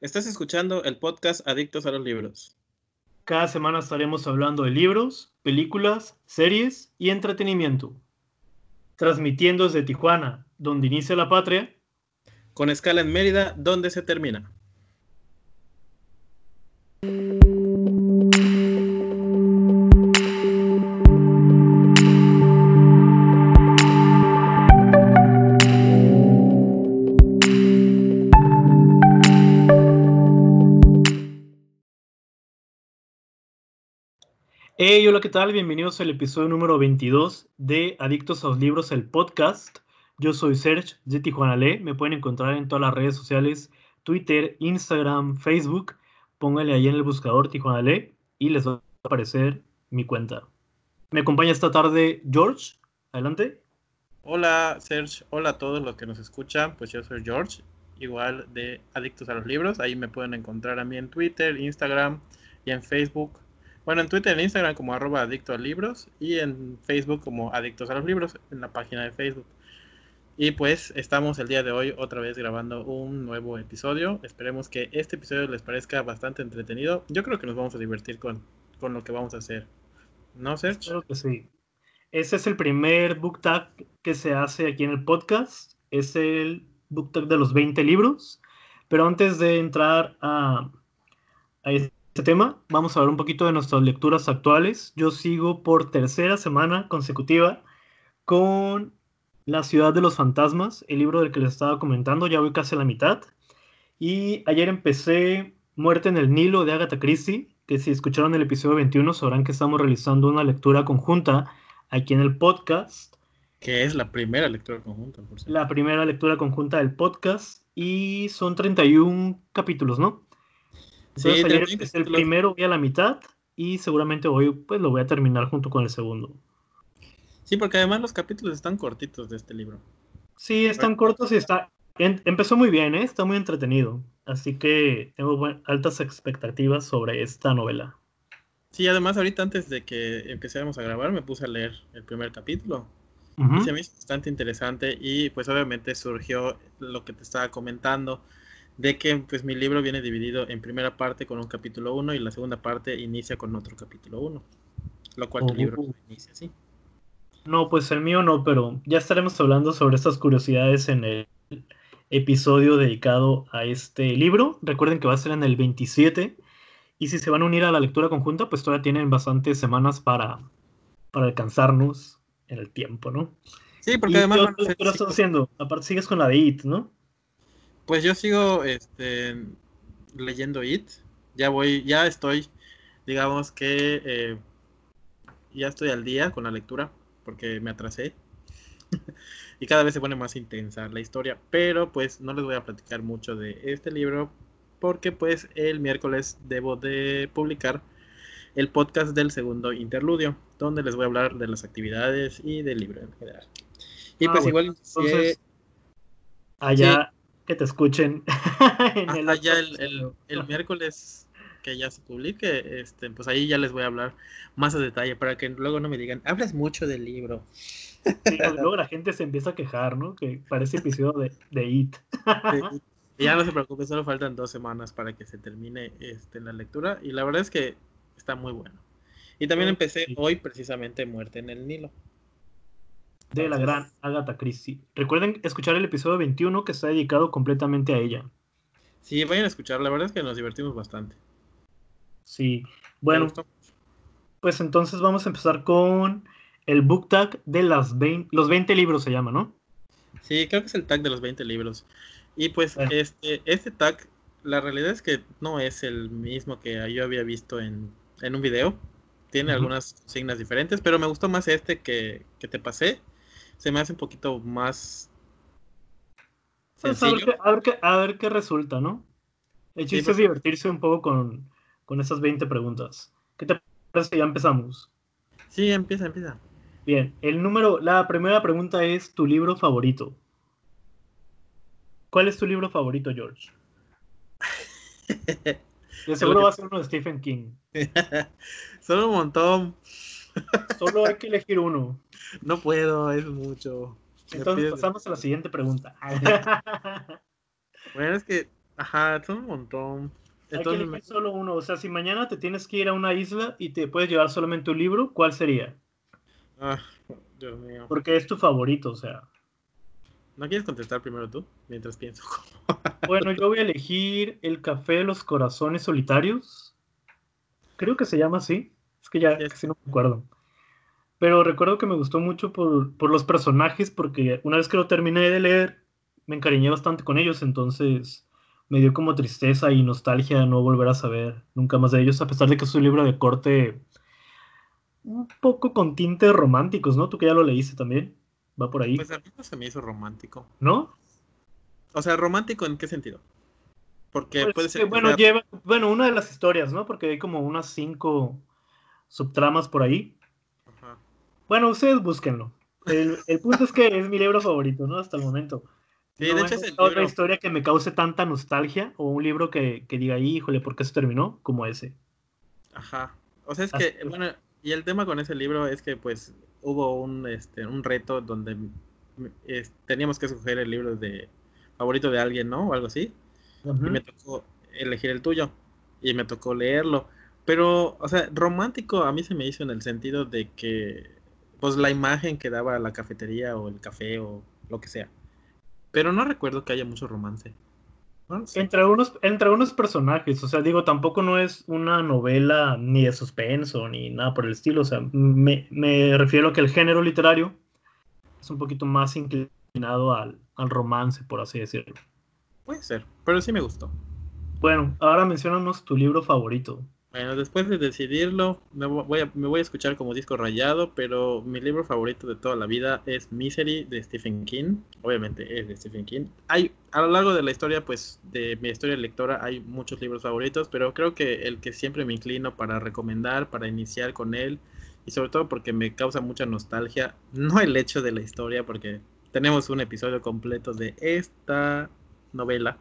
Estás escuchando el podcast Adictos a los Libros. Cada semana estaremos hablando de libros, películas, series y entretenimiento. Transmitiendo desde Tijuana, donde inicia la patria. Con escala en Mérida, donde se termina. Hey, hola, ¿qué tal? Bienvenidos al episodio número 22 de Adictos a los Libros, el podcast. Yo soy Serge de Tijuana Le. Me pueden encontrar en todas las redes sociales, Twitter, Instagram, Facebook. Pónganle ahí en el buscador Tijuana Le y les va a aparecer mi cuenta. Me acompaña esta tarde George. Adelante. Hola, Serge. Hola a todos los que nos escuchan. Pues yo soy George, igual de Adictos a los Libros. Ahí me pueden encontrar a mí en Twitter, Instagram y en Facebook bueno, en Twitter e Instagram como arroba adicto a libros y en Facebook como adictos a los libros, en la página de Facebook. Y pues estamos el día de hoy otra vez grabando un nuevo episodio. Esperemos que este episodio les parezca bastante entretenido. Yo creo que nos vamos a divertir con, con lo que vamos a hacer. ¿No, Serge? Creo que sí. Ese es el primer book tag que se hace aquí en el podcast. Es el book tag de los 20 libros. Pero antes de entrar a, a este tema, vamos a hablar un poquito de nuestras lecturas actuales. Yo sigo por tercera semana consecutiva con La ciudad de los fantasmas, el libro del que les estaba comentando, ya voy casi a la mitad. Y ayer empecé Muerte en el Nilo de Agatha Christie, que si escucharon el episodio 21 sabrán que estamos realizando una lectura conjunta aquí en el podcast. Que es la primera lectura conjunta, por La primera lectura conjunta del podcast y son 31 capítulos, ¿no? Sí, el primero, voy a la mitad y seguramente hoy pues lo voy a terminar junto con el segundo. Sí, porque además los capítulos están cortitos de este libro. Sí, están cortos y está empezó muy bien, ¿eh? está muy entretenido. Así que tengo altas expectativas sobre esta novela. Sí, además ahorita antes de que empezáramos a grabar me puse a leer el primer capítulo. Y se me hizo bastante interesante y pues obviamente surgió lo que te estaba comentando de que pues mi libro viene dividido en primera parte con un capítulo 1 y la segunda parte inicia con otro capítulo 1, lo cual tu libro oh. inicia así. No, pues el mío no, pero ya estaremos hablando sobre estas curiosidades en el episodio dedicado a este libro. Recuerden que va a ser en el 27 y si se van a unir a la lectura conjunta, pues todavía tienen bastantes semanas para, para alcanzarnos en el tiempo, ¿no? Sí, porque además... ¿Qué estás haciendo? Aparte sigues con la de IT, ¿no? Pues yo sigo este, leyendo It. Ya voy, ya estoy, digamos que eh, ya estoy al día con la lectura porque me atrasé. y cada vez se pone más intensa la historia. Pero pues no les voy a platicar mucho de este libro porque pues el miércoles debo de publicar el podcast del segundo interludio, donde les voy a hablar de las actividades y del libro en general. Y ah, pues igual entonces, allá que te escuchen. en el ya el, miércoles que ya se publique, este, pues ahí ya les voy a hablar más a detalle para que luego no me digan, hablas mucho del libro. luego la gente se empieza a quejar, ¿no? Que parece episodio de, de It. Ya no se preocupe, solo faltan dos semanas para que se termine este, la lectura y la verdad es que está muy bueno. Y también empecé hoy precisamente Muerte en el Nilo de la gran Agatha Christie. Recuerden escuchar el episodio 21 que está dedicado completamente a ella. Sí, vayan a escuchar, la verdad es que nos divertimos bastante. Sí, bueno, pues entonces vamos a empezar con el book tag de las 20, los 20 libros se llama, ¿no? Sí, creo que es el tag de los 20 libros. Y pues este, este tag, la realidad es que no es el mismo que yo había visto en, un video. Tiene algunas signas diferentes, pero me gustó más este que, que te pasé se me hace un poquito más pues a, ver qué, a, ver qué, resulta, ¿no? El chiste es pues divertirse un poco con, con esas 20 preguntas. ¿Qué te parece ya empezamos? Sí, empieza, empieza. Bien, el número, la primera pregunta es tu libro favorito. ¿Cuál es tu libro favorito, George? De seguro va a ser uno de Stephen King. Son un montón. Solo hay que elegir uno. No puedo, es mucho. Entonces pasamos a la siguiente pregunta. bueno, es que Ajá, son un montón. Hay que elegir solo uno. O sea, si mañana te tienes que ir a una isla y te puedes llevar solamente un libro, ¿cuál sería? Ah, Dios mío. Porque es tu favorito, o sea. ¿No quieres contestar primero tú? Mientras pienso. bueno, yo voy a elegir El Café de los Corazones Solitarios. Creo que se llama así. Es que ya casi no me acuerdo. Pero recuerdo que me gustó mucho por, por los personajes, porque una vez que lo terminé de leer, me encariñé bastante con ellos, entonces me dio como tristeza y nostalgia no volver a saber nunca más de ellos, a pesar de que es un libro de corte un poco con tintes románticos, ¿no? Tú que ya lo leíste también. Va por ahí. Pues a mí no se me hizo romántico. ¿No? O sea, romántico en qué sentido? Porque pues puede ser. bueno, lleva, bueno, una de las historias, ¿no? Porque hay como unas cinco subtramas por ahí. Ajá. Bueno, ustedes búsquenlo. El, punto es que es mi libro favorito, ¿no? Hasta el momento. Sí, de hecho es el otra historia que me cause tanta nostalgia o un libro que, que diga, híjole, ¿por qué se terminó? Como ese. Ajá. O sea, es que, bueno, y el tema con ese libro es que pues hubo un, este, un reto donde teníamos que escoger el libro de favorito de alguien, ¿no? O algo así. Y me tocó elegir el tuyo. Y me tocó leerlo. Pero, o sea, romántico a mí se me hizo en el sentido de que, pues la imagen que daba la cafetería o el café o lo que sea. Pero no recuerdo que haya mucho romance. Entre unos, entre unos personajes, o sea, digo, tampoco no es una novela ni de suspenso ni nada por el estilo, o sea, me, refiero a que el género literario es un poquito más inclinado al, al romance, por así decirlo. Puede ser, pero sí me gustó. Bueno, ahora mencionanos tu libro favorito. Bueno, después de decidirlo, me voy, a, me voy a escuchar como disco rayado, pero mi libro favorito de toda la vida es Misery de Stephen King. Obviamente es de Stephen King. Hay, a lo largo de la historia, pues, de mi historia lectora, hay muchos libros favoritos, pero creo que el que siempre me inclino para recomendar, para iniciar con él, y sobre todo porque me causa mucha nostalgia, no el hecho de la historia, porque tenemos un episodio completo de esta novela.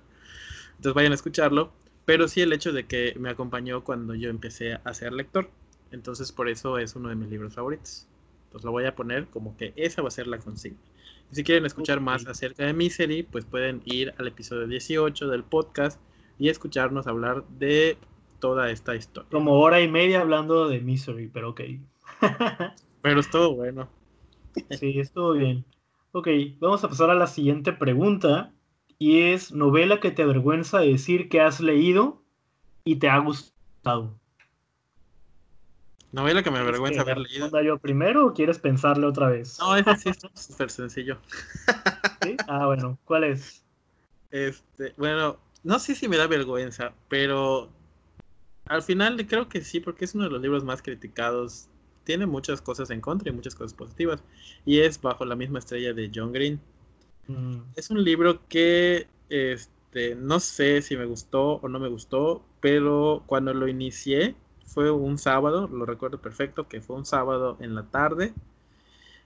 Entonces vayan a escucharlo pero sí el hecho de que me acompañó cuando yo empecé a ser lector. Entonces por eso es uno de mis libros favoritos. Entonces lo voy a poner como que esa va a ser la consigna. si quieren escuchar más acerca de Misery, pues pueden ir al episodio 18 del podcast y escucharnos hablar de toda esta historia. Como hora y media hablando de Misery, pero ok. pero estuvo bueno. sí, estuvo bien. Ok, vamos a pasar a la siguiente pregunta y es novela que te avergüenza decir que has leído y te ha gustado. Novela que me avergüenza haber leído. yo primero o quieres pensarle otra vez? No, ese sí es súper sencillo. Ah, bueno, ¿cuál es? Este, bueno, no sé si me da vergüenza, pero al final creo que sí, porque es uno de los libros más criticados. Tiene muchas cosas en contra y muchas cosas positivas. Y es bajo la misma estrella de John Green. Mm. Es un libro que este, no sé si me gustó o no me gustó, pero cuando lo inicié fue un sábado, lo recuerdo perfecto, que fue un sábado en la tarde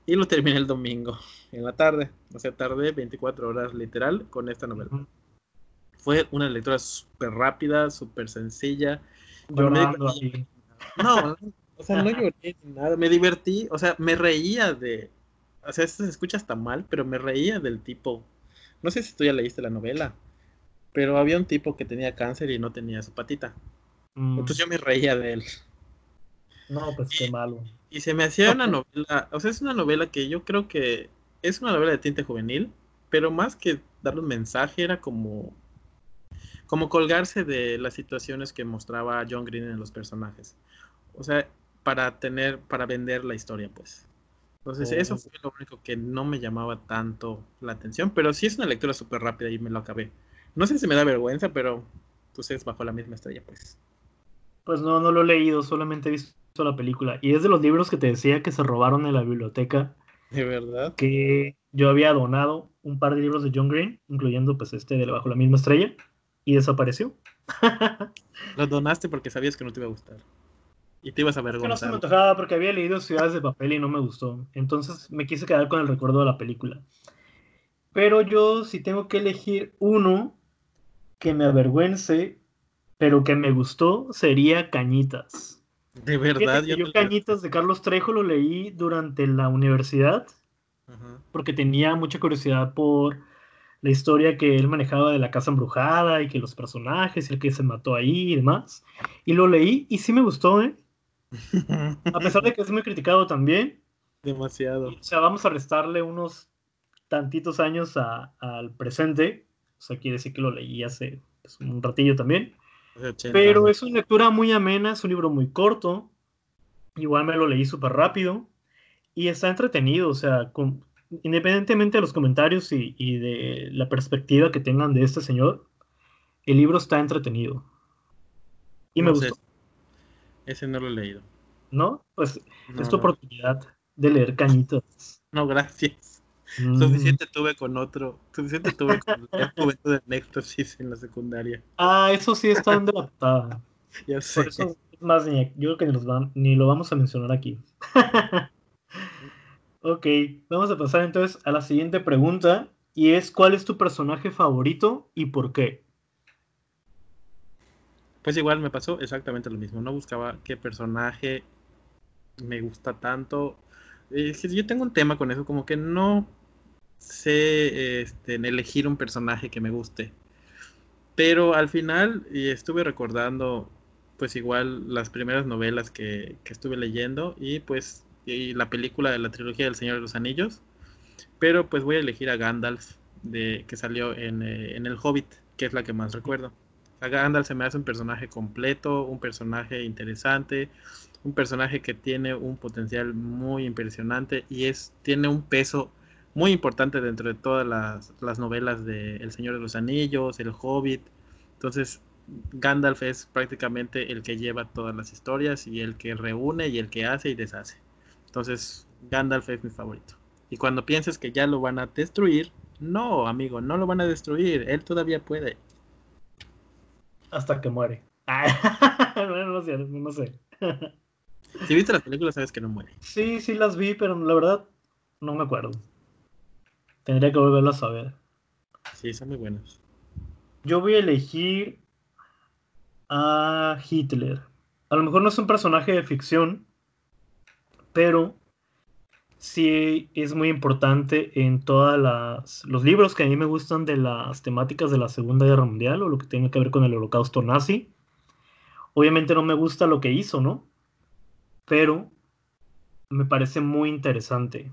y lo terminé el domingo en la tarde. O sea, tardé 24 horas literal con esta novela. Fue una lectura súper rápida, súper sencilla. Llorando No, o sea, no lloré ni nada. Me divertí, o sea, me reía de, o sea, esto se escucha hasta mal, pero me reía del tipo. No sé si tú ya leíste la novela, pero había un tipo que tenía cáncer y no tenía su patita. Mm. Entonces yo me reía de él. No, pues qué malo. Y se me hacía una novela, o sea, es una novela que yo creo que es una novela de tinte juvenil, pero más que darle un mensaje era como como colgarse de las situaciones que mostraba John Green en los personajes. O sea, para tener, para vender la historia, pues. Entonces, eso fue lo único que no me llamaba tanto la atención, pero sí es una lectura súper rápida y me lo acabé. No sé si me da vergüenza, pero pues es bajo la misma estrella, pues. Pues no, no lo he leído, solamente he visto la película. Y es de los libros que te decía que se robaron en la biblioteca. De verdad. Que yo había donado un par de libros de John Green, incluyendo pues este de Bajo la misma estrella, y desapareció. Lo donaste porque sabías que no te iba a gustar. Y te ibas a avergonzar. No se me antojaba porque había leído Ciudades de Papel y no me gustó. Entonces me quise quedar con el recuerdo de la película. Pero yo, si tengo que elegir uno que me avergüence, pero que me gustó, sería Cañitas. De verdad, yo, Cañitas de Carlos Trejo lo leí durante la universidad. Porque tenía mucha curiosidad por la historia que él manejaba de la casa embrujada y que los personajes y el que se mató ahí y demás. Y lo leí y sí me gustó, ¿eh? A pesar de que es muy criticado también. Demasiado. O sea, vamos a restarle unos tantitos años al presente. O sea, quiere decir que lo leí hace pues, un ratillo también. Pero es una lectura muy amena, es un libro muy corto. Igual me lo leí súper rápido. Y está entretenido, o sea, con, independientemente de los comentarios y, de la perspectiva que tengan de este señor, el libro está entretenido. Y me gustó. Ese no lo he leído. ¿No? Pues es tu oportunidad de leer Cañitos. No, gracias. Mm. Suficiente tuve con otro. Suficiente tuve con el juventud de Necrosis en la secundaria. Ah, eso sí está en patada. Ya sé. Por eso, más, yo creo que ni lo vamos a mencionar aquí. Ok, vamos a pasar entonces a la siguiente pregunta y es ¿cuál es tu personaje favorito y por qué? Pues igual me pasó exactamente lo mismo, no buscaba qué personaje me gusta tanto. Es que yo tengo un tema con eso, como que no sé este, elegir un personaje que me guste. Pero al final estuve recordando pues igual las primeras novelas que, estuve leyendo y pues la película de la trilogía del Señor de los Anillos. Pero pues voy a elegir a Gandalf, de, que salió en, eh, en El Hobbit, que es la que más recuerdo. Gandalf se me hace un personaje completo, un personaje interesante, un personaje que tiene un potencial muy impresionante y es, tiene un peso muy importante dentro de todas las, las novelas de El Señor de los Anillos, El Hobbit. Entonces, Gandalf es prácticamente el que lleva todas las historias y el que reúne y el que hace y deshace. Entonces, Gandalf es mi favorito. Y cuando pienses que ya lo van a destruir, no, amigo, no lo van a destruir. Él todavía puede. Hasta que muere. no, sé, no sé. si viste las películas, sabes que no muere. Sí, sí las vi, pero la verdad no me acuerdo. Tendría que volverlas a ver. Sí, son muy buenas. Yo voy a elegir a Hitler. A lo mejor no es un personaje de ficción, pero sí es muy importante en todos los libros que a mí me gustan de las temáticas de la Segunda Guerra Mundial o lo que tenga que ver con el holocausto nazi. Obviamente no me gusta lo que hizo, ¿no? Pero me parece muy interesante.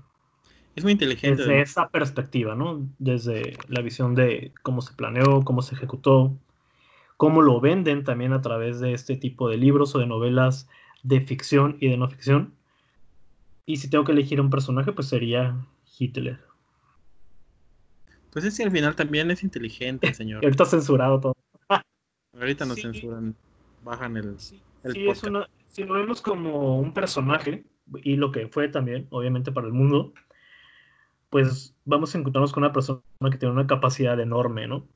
Es muy inteligente. Desde esa perspectiva, ¿no? Desde la visión de cómo se planeó, cómo se ejecutó, cómo lo venden también a través de este tipo de libros o de novelas de ficción y de no ficción y si tengo que elegir un personaje, pues sería Hitler. Pues es que al final también es inteligente, señor. ahorita censurado todo. ahorita nos censuran, bajan el, sí, Es una, si lo vemos como un personaje, y lo que fue también, obviamente, para el mundo, pues vamos a encontrarnos con una persona que tiene una capacidad enorme, ¿no?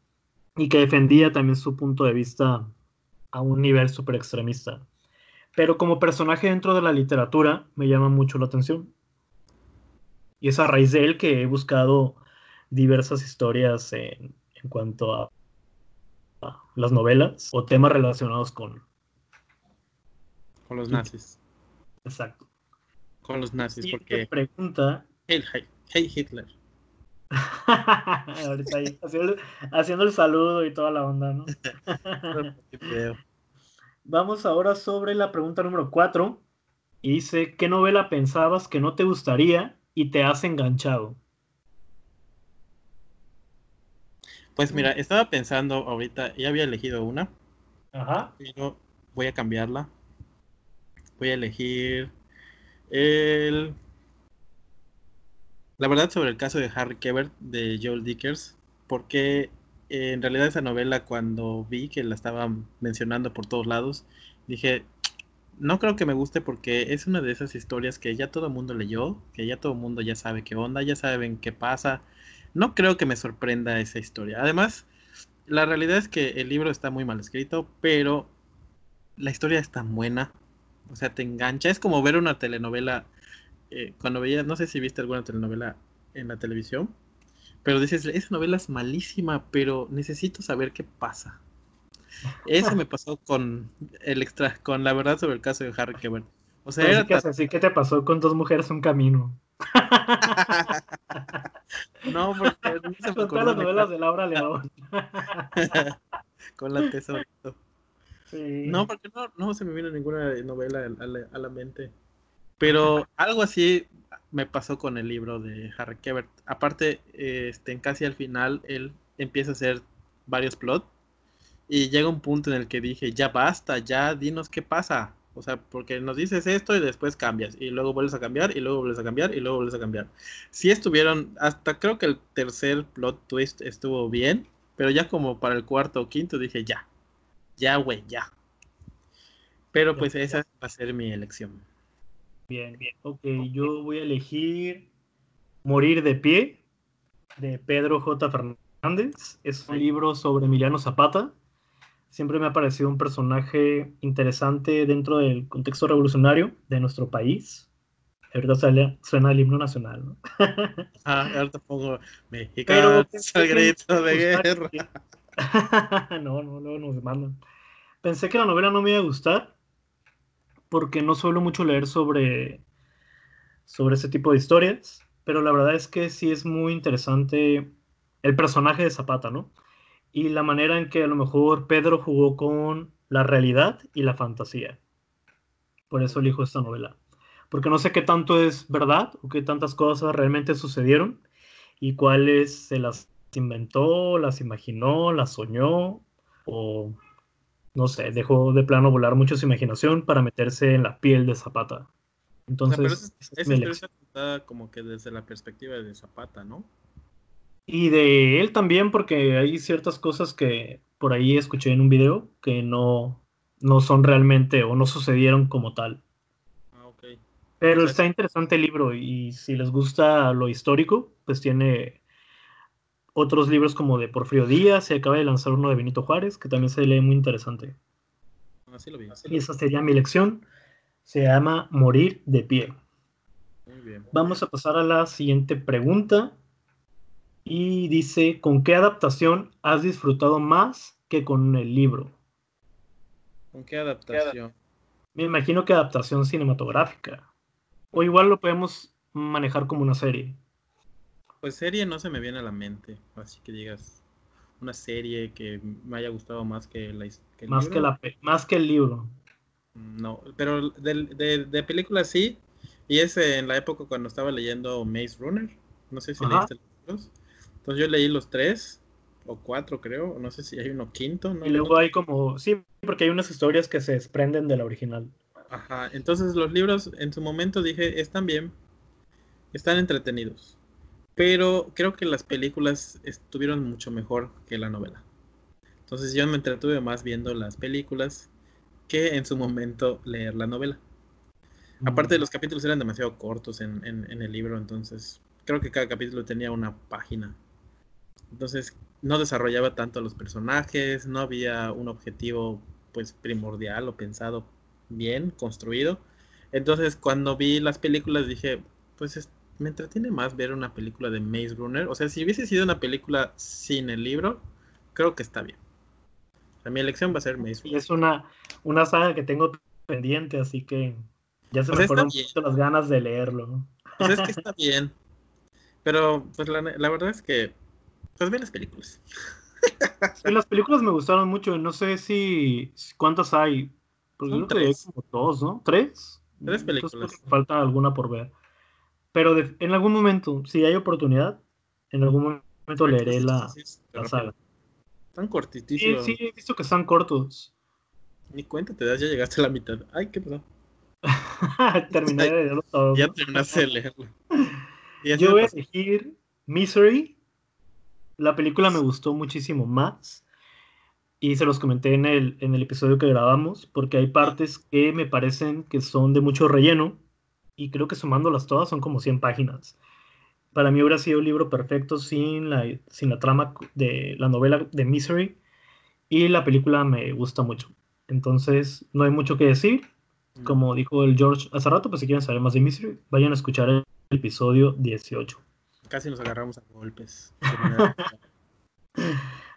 Y que defendía también su punto de vista a un nivel súper extremista pero como personaje dentro de la literatura me llama mucho la atención. Y es a raíz de él que he buscado diversas historias en, cuanto a, las novelas o temas relacionados con... Con los nazis. Exacto. Con los nazis, porque... pregunta... Hey, hey, Hitler. Ahorita ahí, haciendo, haciendo, el saludo y toda la onda, ¿no? Vamos ahora sobre la pregunta número 4. Y dice, ¿qué novela pensabas que no te gustaría y te has enganchado? Pues mira, estaba pensando ahorita, ya había elegido una. Ajá. Pero voy a cambiarla. Voy a elegir el... La verdad sobre el caso de Harry Kebert de Joel Dickers. Porque en realidad esa novela cuando vi que la estaban mencionando por todos lados, dije, no creo que me guste porque es una de esas historias que ya todo el mundo leyó, que ya todo el mundo ya sabe qué onda, ya saben qué pasa. No creo que me sorprenda esa historia. Además, la realidad es que el libro está muy mal escrito, pero la historia es tan buena. O sea, te engancha. Es como ver una telenovela. Eh, cuando veías, no sé si viste alguna telenovela en la televisión pero dices, esa novela es malísima, pero necesito saber qué pasa. Eso me pasó con el extra, con la verdad sobre el caso de Harry Kevin. O sea, era así, ¿qué te pasó con dos mujeres un camino? no, porque no se me las novelas de Laura León. Con la tesorito. No, porque no, no se me vino ninguna novela a la, a la mente. Pero algo así me pasó con el libro de Harry Kebert. Aparte, este, casi al final, él empieza a hacer varios plots. Y llega un punto en el que dije, ya basta, ya dinos qué pasa. O sea, porque nos dices esto y después cambias. Y luego vuelves a cambiar, y luego vuelves a cambiar, y luego vuelves a cambiar. Sí estuvieron, hasta creo que el tercer plot twist estuvo bien. Pero ya como para el cuarto o quinto dije, ya. Ya, güey, ya. Pero pues esa va a ser mi elección. Bien, bien. Ok, yo voy a elegir Morir de pie de Pedro J. Fernández. Es un libro sobre Emiliano Zapata. Siempre me ha parecido un personaje interesante dentro del contexto revolucionario de nuestro país. Ahorita sale, suena el himno nacional, ¿no? ah, ahorita pongo México, el grito de guerra. no, no, luego nos mandan. Pensé que la novela no me iba a gustar, porque no suelo mucho leer sobre, sobre ese tipo de historias, pero la verdad es que sí es muy interesante el personaje de Zapata, ¿no? Y la manera en que a lo mejor Pedro jugó con la realidad y la fantasía. Por eso elijo esta novela. Porque no sé qué tanto es verdad o qué tantas cosas realmente sucedieron y cuáles se las inventó, las imaginó, las soñó o no sé, dejó de plano volar mucho su imaginación para meterse en la piel de Zapata. Entonces, es, como que desde la perspectiva de Zapata, ¿no? Y de él también, porque hay ciertas cosas que por ahí escuché en un video que no, no son realmente o no sucedieron como tal. Ah, ok. Pero está interesante el libro y si les gusta lo histórico, pues tiene otros libros como de Porfirio Díaz, se acaba de lanzar uno de Benito Juárez, que también se lee muy interesante. Así lo vi. y esa sería mi lección. Se llama Morir de pie. Muy bien. Vamos a pasar a la siguiente pregunta. Y dice, ¿con qué adaptación has disfrutado más que con el libro? ¿Con qué adaptación? Me imagino que adaptación cinematográfica. O igual lo podemos manejar como una serie. Pues serie no se me viene a la mente, así que digas una serie que me haya gustado más que, la, que el más libro. Que la, más que el libro. No, pero de, de, películas sí, y es en la época cuando estaba leyendo Maze Runner, no sé si leíste los libros. Entonces yo leí los tres, o cuatro creo, no sé si hay uno quinto. Y luego hay como, sí, porque hay unas historias que se desprenden de la original. Ajá, entonces los libros en su momento dije, están bien, están entretenidos pero creo que las películas estuvieron mucho mejor que la novela. Entonces yo me entretuve más viendo las películas que en su momento leer la novela. Aparte de los capítulos eran demasiado cortos en, el libro, entonces creo que cada capítulo tenía una página. Entonces no desarrollaba tanto a los personajes, no había un objetivo pues primordial o pensado bien, construido. Entonces cuando vi las películas dije, pues me entretiene más ver una película de Maze Runner. O sea, si hubiese sido una película sin el libro, creo que está bien. O mi elección va a ser Maze Runner. Y es una, una saga que tengo pendiente, así que ya se me fueron las ganas de leerlo. Pues es que está bien. Pero, pues la, verdad es que, pues ve las películas. las películas me gustaron mucho. No sé si cuántas hay. Pues creo que hay como dos, ¿no? ¿Tres? Tres películas. falta alguna por ver. Pero en algún momento, si hay oportunidad, en algún momento leeré la, saga. Están cortitísimos. Sí, sí, he visto que están cortos. Ni cuenta te das, ya llegaste a la mitad. Ay, qué pasó. Terminé de leerlo todo. Ya terminaste de leerlo. Yo voy a elegir Misery. La película me gustó muchísimo más. Y se los comenté en el, en el episodio que grabamos, porque hay partes que me parecen que son de mucho relleno y creo que sumándolas todas son como 100 páginas. Para mí hubiera sido un libro perfecto sin la, sin la trama de la novela de Misery y la película me gusta mucho. Entonces, no hay mucho que decir. Mm. Como dijo el George hace rato, pues si quieren saber más de Misery, vayan a escuchar el episodio 18. Casi nos agarramos a golpes.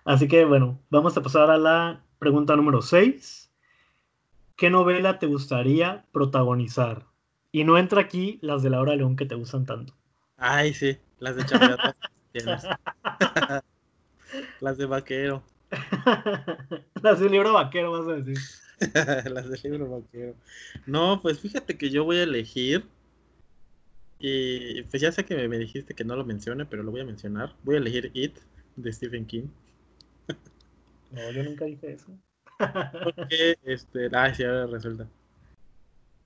Así que bueno, vamos a pasar a la pregunta número 6. ¿Qué novela te gustaría protagonizar? Y no entra aquí las de Laura León que te gustan tanto. Ay, sí. Las de chambear tienes. Las de vaquero. Las del libro vaquero, vas a decir. Las del libro vaquero. No, pues fíjate que yo voy a elegir. Y pues ya sé que me, me dijiste que no lo mencione, pero lo voy a mencionar. Voy a elegir It de Stephen King. No, yo nunca dije eso. Porque, este, ay, sí, ahora resulta.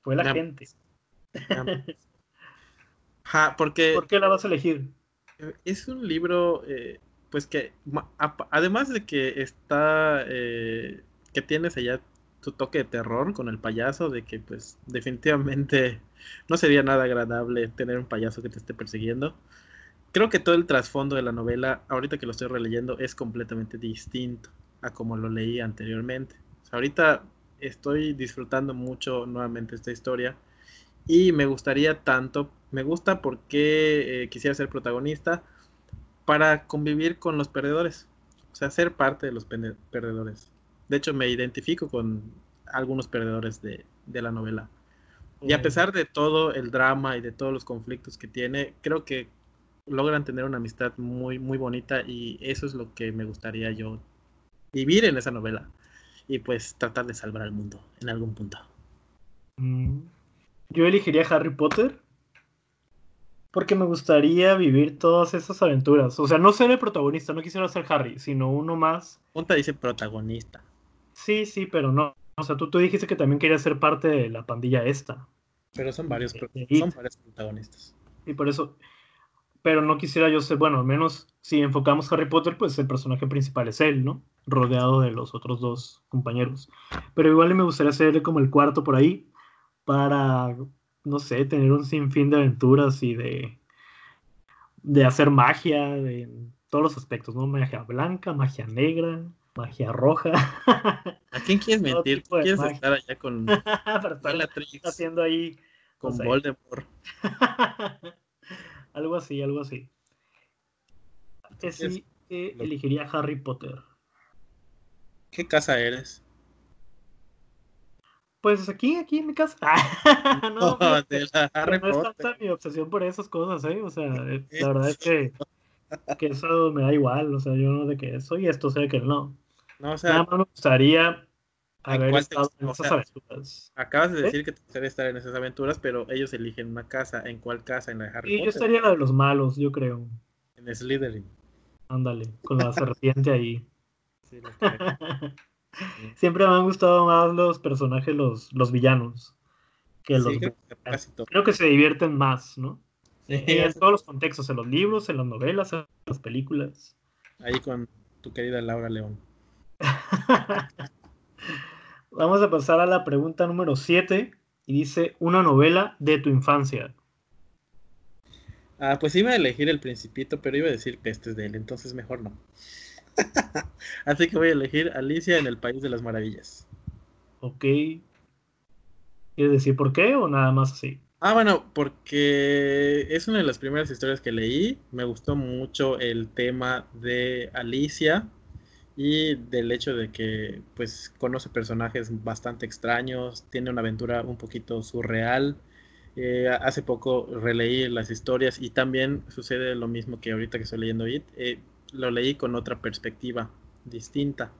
Fue la gente. Ja, porque ¿Por qué la vas a elegir? es un libro, eh, pues que, además de que está, eh, que tienes allá tu toque de terror con el payaso, de que pues definitivamente no sería nada agradable tener un payaso que te esté persiguiendo. Creo que todo el trasfondo de la novela, ahorita que lo estoy releyendo, es completamente distinto a como lo leí anteriormente. O sea, ahorita estoy disfrutando mucho nuevamente esta historia y me gustaría tanto, me gusta porque eh, quisiera ser protagonista para convivir con los perdedores, o sea, ser parte de los perdedores. De hecho, me identifico con algunos perdedores de, de la novela. Y a pesar de todo el drama y de todos los conflictos que tiene, creo que logran tener una amistad muy, muy bonita y eso es lo que me gustaría yo vivir en esa novela y pues tratar de salvar al mundo en algún punto. Mm, Yo elegiría Harry Potter porque me gustaría vivir todas esas aventuras. O sea, no ser el protagonista, no quisiera ser Harry, sino uno más. Punta dice protagonista. Sí, sí, pero no. O sea, tú, tú dijiste que también querías ser parte de la pandilla esta. Pero son varios, It. son varios protagonistas. Y por eso. Pero no quisiera yo ser, bueno, al menos si enfocamos Harry Potter, pues el personaje principal es él, ¿no? Rodeado de los otros dos compañeros. Pero igual me gustaría ser como el cuarto por ahí para, no sé, tener un sinfín de aventuras y de, de hacer magia de todos los aspectos, ¿no? Magia blanca, magia negra, magia roja. ¿A quién quieres mentir? de ¿Quieres magia. estar allá con para estar Bellatrix, haciendo ahí con no sé. Voldemort? algo así, algo así. Que quieres sí, eh, lo- elegiría Harry Potter. ¿Qué casa eres? Pues aquí, aquí en mi casa. no, fíjate, de la Harry no es tanta mi obsesión por esas cosas, ¿eh? O sea, eh, la verdad es que, que eso me da igual. O sea, yo no de que soy esto, sé que no. No, o Nada más me gustaría ¿en haber te estado en esas sea, aventuras. acabas de ¿Eh? decir que te gustaría estar en esas aventuras, pero ellos eligen una casa. ¿En cuál casa? En la de Harry Y yo estaría en la de los malos, yo creo. En Slytherin. Ándale, con la serpiente ahí. Sí, lo creo. Siempre me han gustado más los personajes, los, los villanos, que los Sí, creo que creo que se divierten más, ¿no? Sí, En todos los contextos, en los libros, en las novelas, en las películas. ahí con tu querida Laura León. Vamos a pasar a la pregunta número 7 y dice una novela de tu infancia. Ah, pues iba a elegir el Principito, pero iba a decir pestes de él, entonces mejor no. Así que voy a elegir Alicia en el País de las Maravillas. ¿Ok? ¿Quieres decir por qué o nada más así? Ah, bueno, porque es una de las primeras historias que leí. Me gustó mucho el tema de Alicia y del hecho de que pues conoce personajes bastante extraños, tiene una aventura un poquito surreal. Eh, hace poco releí las historias y también sucede lo mismo que ahorita que estoy leyendo It. eh, lo leí con otra perspectiva distinta.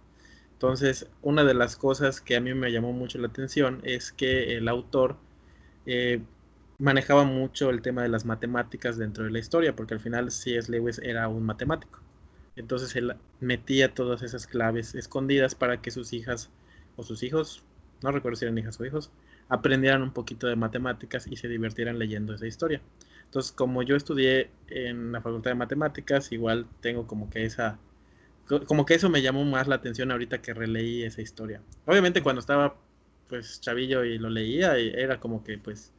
Entonces, una de las cosas que a mí me llamó mucho la atención es que el autor eh, manejaba mucho el tema de las matemáticas dentro de la historia, porque al final C.S. Lewis era un matemático. Entonces él metía todas esas claves escondidas para que sus hijas o sus hijos, no recuerdo si eran hijas o hijos, aprendieran un poquito de matemáticas y se divirtieran leyendo esa historia. Entonces, como yo estudié en la Facultad de Matemáticas, igual tengo como que esa, co- como que eso me llamó más la atención ahorita que releí esa historia. Obviamente cuando estaba pues chavillo y lo leía, era como que pues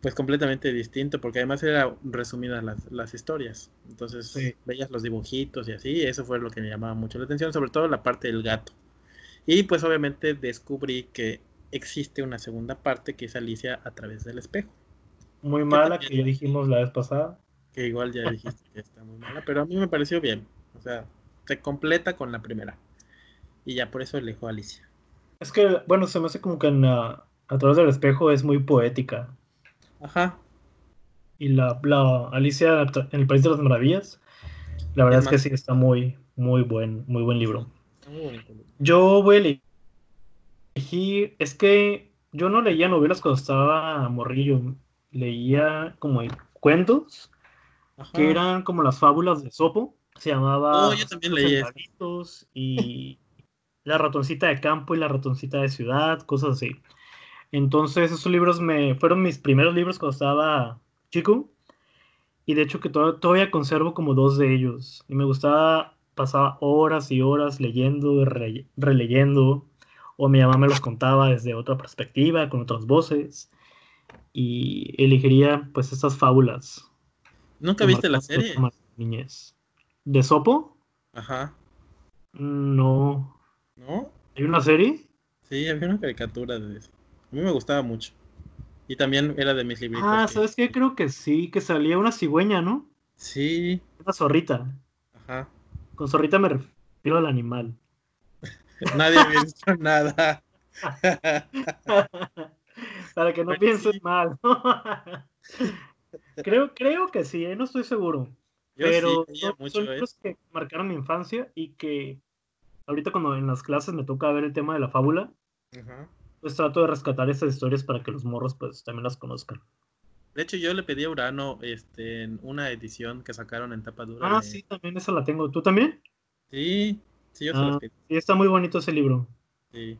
pues completamente distinto, porque además era resumidas las, las historias. Entonces Sí. veías los dibujitos y así, eso fue lo que me llamaba mucho la atención, sobre todo la parte del gato. Y pues obviamente descubrí que existe una segunda parte que es Alicia a través del espejo, Muy mala, que ya dijimos la vez pasada. que igual ya dijiste que está muy mala, pero a mí me pareció bien, o sea, se completa con la primera. Y ya por eso elijo a Alicia. Es que, bueno, se me hace como que en, a través del espejo es muy poética. Ajá, y la, la Alicia en el País de las Maravillas. La verdad es, que sí está muy, muy buen, muy buen libro. Yo voy a elegir, es que yo no leía novelas cuando estaba morrillo, leía como cuentos que eran como las fábulas de Sopo, se llamaba oh, yo también leí y La ratoncita de campo y la ratoncita de ciudad, cosas así. Entonces esos libros me fueron mis primeros libros cuando estaba chico y de hecho que todavía conservo como dos de ellos y me gustaba pasar horas y horas leyendo, releyendo o mi mamá me los contaba desde otra perspectiva, con otras voces y elegiría pues estas fábulas. ¿Nunca viste la serie? Niñez. ¿De Sopo? Ajá. No. ¿No? ¿Hay una serie? Sí, había una caricatura de eso. A mí me gustaba mucho. Y también era de mis libritos. Ah, ¿sabes qué? Creo que sí, que salía una cigüeña, ¿no? Sí. Una zorrita. Ajá. Con zorrita me refiero al animal. Nadie ha visto nada. Para que no pienses mal. creo, creo que sí, ¿eh? no estoy seguro. pero son, libros que marcaron mi infancia y que ahorita cuando en las clases me toca ver el tema de la fábula, pues trato de rescatar esas historias para que los morros pues también las conozcan. De hecho, yo le pedí a Urano este, una edición que sacaron en tapa dura. Ah, sí, también esa la tengo. ¿Tú también? Sí, sí, yo ah, Sí, está muy bonito ese libro. Sí.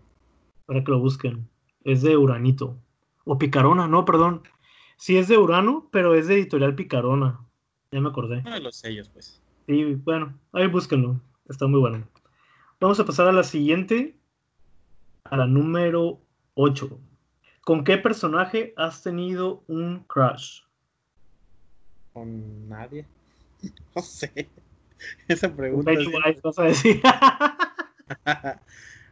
Para que lo busquen. Es de Uranito. O Picarona, no, perdón. Sí es de Urano, pero es de editorial Picarona. Ya me acordé. Uno de los sellos, pues. Sí, bueno, ahí búsquenlo. Está muy bueno. Vamos a pasar a la siguiente. A la número 8. ¿Con qué personaje has tenido un crush? Con nadie. No sé. Esa pregunta. vas a decir.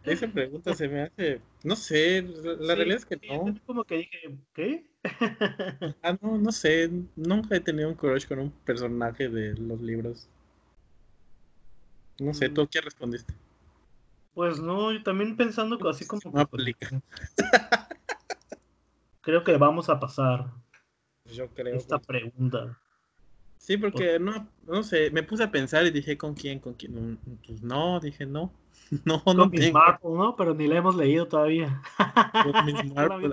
Esa pregunta se me hace, no sé, la realidad es que no. Como que dije, ¿qué? ah, no, no sé, nunca he tenido un crush con un personaje de los libros. No sé, mm. ¿tú qué respondiste? Pues no, yo también pensando así como... No aplica. creo que vamos a pasar. Yo creo. Esta pregunta. Sí, porque no, no sé, me puse a pensar y dije, ¿con quién? ¿Con quién? Pues no, dije, no. No, Con no Miss Marple, ¿no? Pero ni la hemos leído todavía. Con Miss Marple,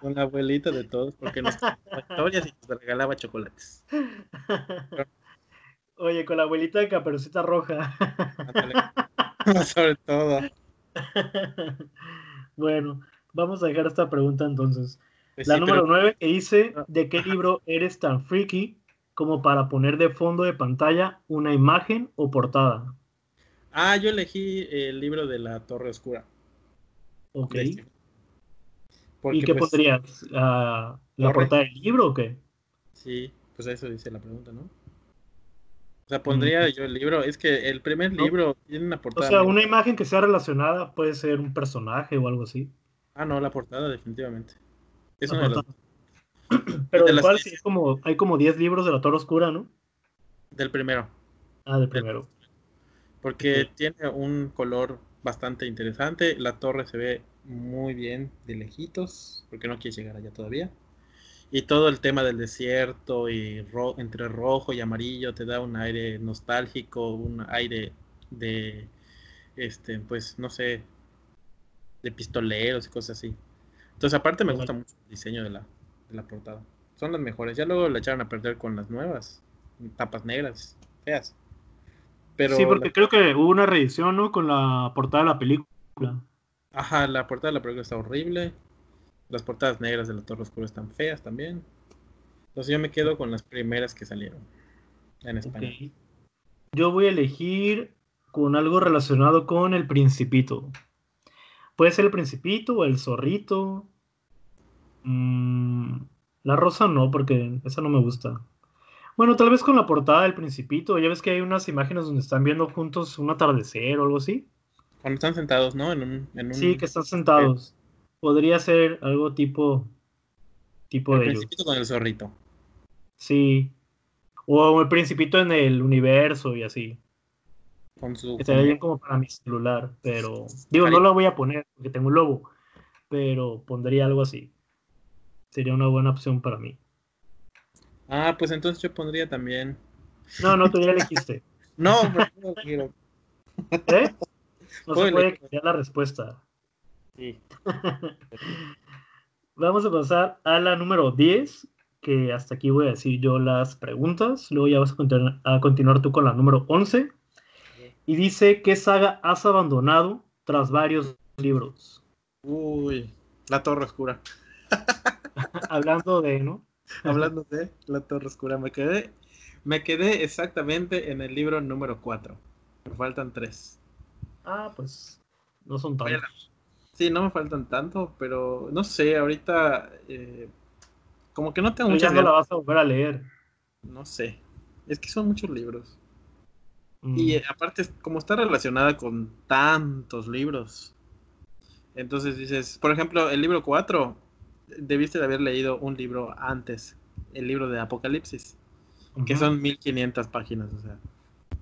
Con la abuelita de todos, porque nos historias y nos regalaba chocolates. Oye, con la abuelita de Caperucita Roja. Sobre todo. Bueno, vamos a dejar esta pregunta entonces. Pues la número nueve que dice, ah, ¿de qué libro eres tan freaky como para poner de fondo de pantalla una imagen o portada? Ah, yo elegí el libro de la Torre Oscura. Ok. ¿Y qué pues, pondrías? ¿La portada del libro o qué? Sí, pues eso dice la pregunta, ¿no? O sea, pondría yo el libro. Es que el primer libro tiene una portada. O sea, una imagen que sea relacionada puede ser un personaje o algo así. Ah, no, la portada, definitivamente. Es una de las... Pero de cual sí, es como, hay como 10 libros de la Torre Oscura, ¿no? Del primero. Ah, del primero porque tiene un color bastante interesante. La torre se ve muy bien de lejitos, porque no quiere llegar allá todavía. Y todo el tema del desierto y entre rojo y amarillo te da un aire nostálgico, un aire de, este, pues no sé, de pistoleros y cosas así. Entonces aparte me gusta mucho el diseño de la, de la portada. Son las mejores. Ya luego la echaron a perder con las nuevas, tapas negras, feas sí, porque creo que hubo una reedición, ¿no? Con la portada de la película. Ajá, la portada de la película está horrible. Las portadas negras de la Torre Oscura están feas también. Entonces yo me quedo con las primeras que salieron en España. Yo voy a elegir con algo relacionado con el principito. Puede ser el principito o el zorrito. Mm, la rosa no, porque esa no me gusta. Bueno, tal vez con la portada del Principito. Ya ves que hay unas imágenes donde están viendo juntos un atardecer o algo así. Cuando están sentados, ¿no? En un, Sí, que están sentados. Podría ser algo tipo. Tipo el de. Principito con el zorrito. Sí. O el Principito en el universo y así. Con su. Estaría bien como para mi celular, pero. Digo, no lo voy a poner porque tengo un lobo. Pero pondría algo así. Sería una buena opción para mí. Ah, pues entonces yo pondría también. No, no, tú ya elegiste. no, pero no quiero. ¿Eh? No se puede cambiar la respuesta. Sí. Vamos a pasar a la número 10, que hasta aquí voy a decir yo las preguntas. Luego ya vas a continuar, a continuar tú con la número 11. Y dice, ¿qué saga has abandonado tras varios libros? Uy, La Torre Oscura. Hablando de, ¿no? Hablando de La Torre Oscura, me quedé, me quedé exactamente en el libro número 4. Me faltan 3. Ah, pues no son tantos. Sí, no me faltan tanto, pero no sé, ahorita eh, como que no tengo muchas ya no la vas a volver a leer. No sé, es que son muchos libros. Y mm. eh, aparte, como está relacionada con tantos libros, entonces dices, por ejemplo, el libro 4, debiste de haber leído un libro antes, el libro de Apocalipsis, que son 1500 páginas, o sea,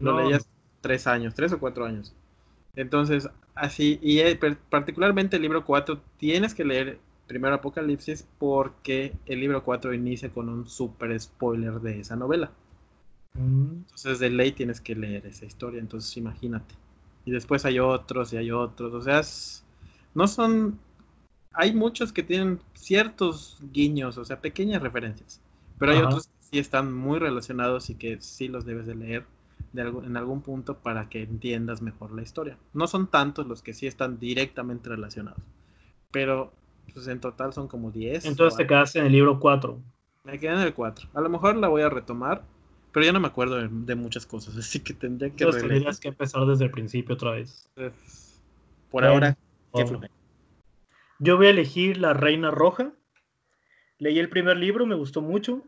lo leías tres años, tres o cuatro años. Entonces, así, y eh, particularmente el libro 4, tienes que leer primero Apocalipsis porque el libro 4 inicia con un super spoiler de esa novela. Mm. Entonces, de ley tienes que leer esa historia, entonces imagínate. Y después hay otros y hay otros, o sea, no son... Hay muchos que tienen ciertos guiños, o sea, pequeñas referencias, pero hay otros que sí están muy relacionados y que sí los debes de leer en algún punto para que entiendas mejor la historia. No son tantos los que sí están directamente relacionados, pero pues en total son como 10. Entonces te quedaste en el libro 4. Me quedé en el 4. A lo mejor la voy a retomar, pero ya no me acuerdo de, muchas cosas, así que tendría que... Entonces tendrías que empezar desde el principio otra vez. Por ahora, Yo voy a elegir La Reina Roja. Leí el primer libro, me gustó mucho.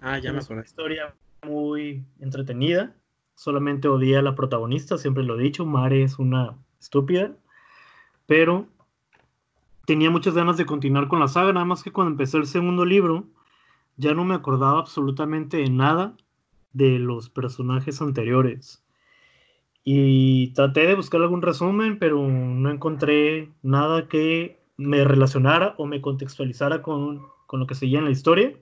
Ah, ya me acuerdo. Una historia muy entretenida solamente odié a la protagonista, siempre lo he dicho, Mare es una estúpida, pero tenía muchas ganas de continuar con la saga, nada más que cuando empecé el segundo libro, ya no me acordaba absolutamente de nada de los personajes anteriores. Y traté de buscar algún resumen, pero no encontré nada que me relacionara o me contextualizara con, con lo que seguía en la historia.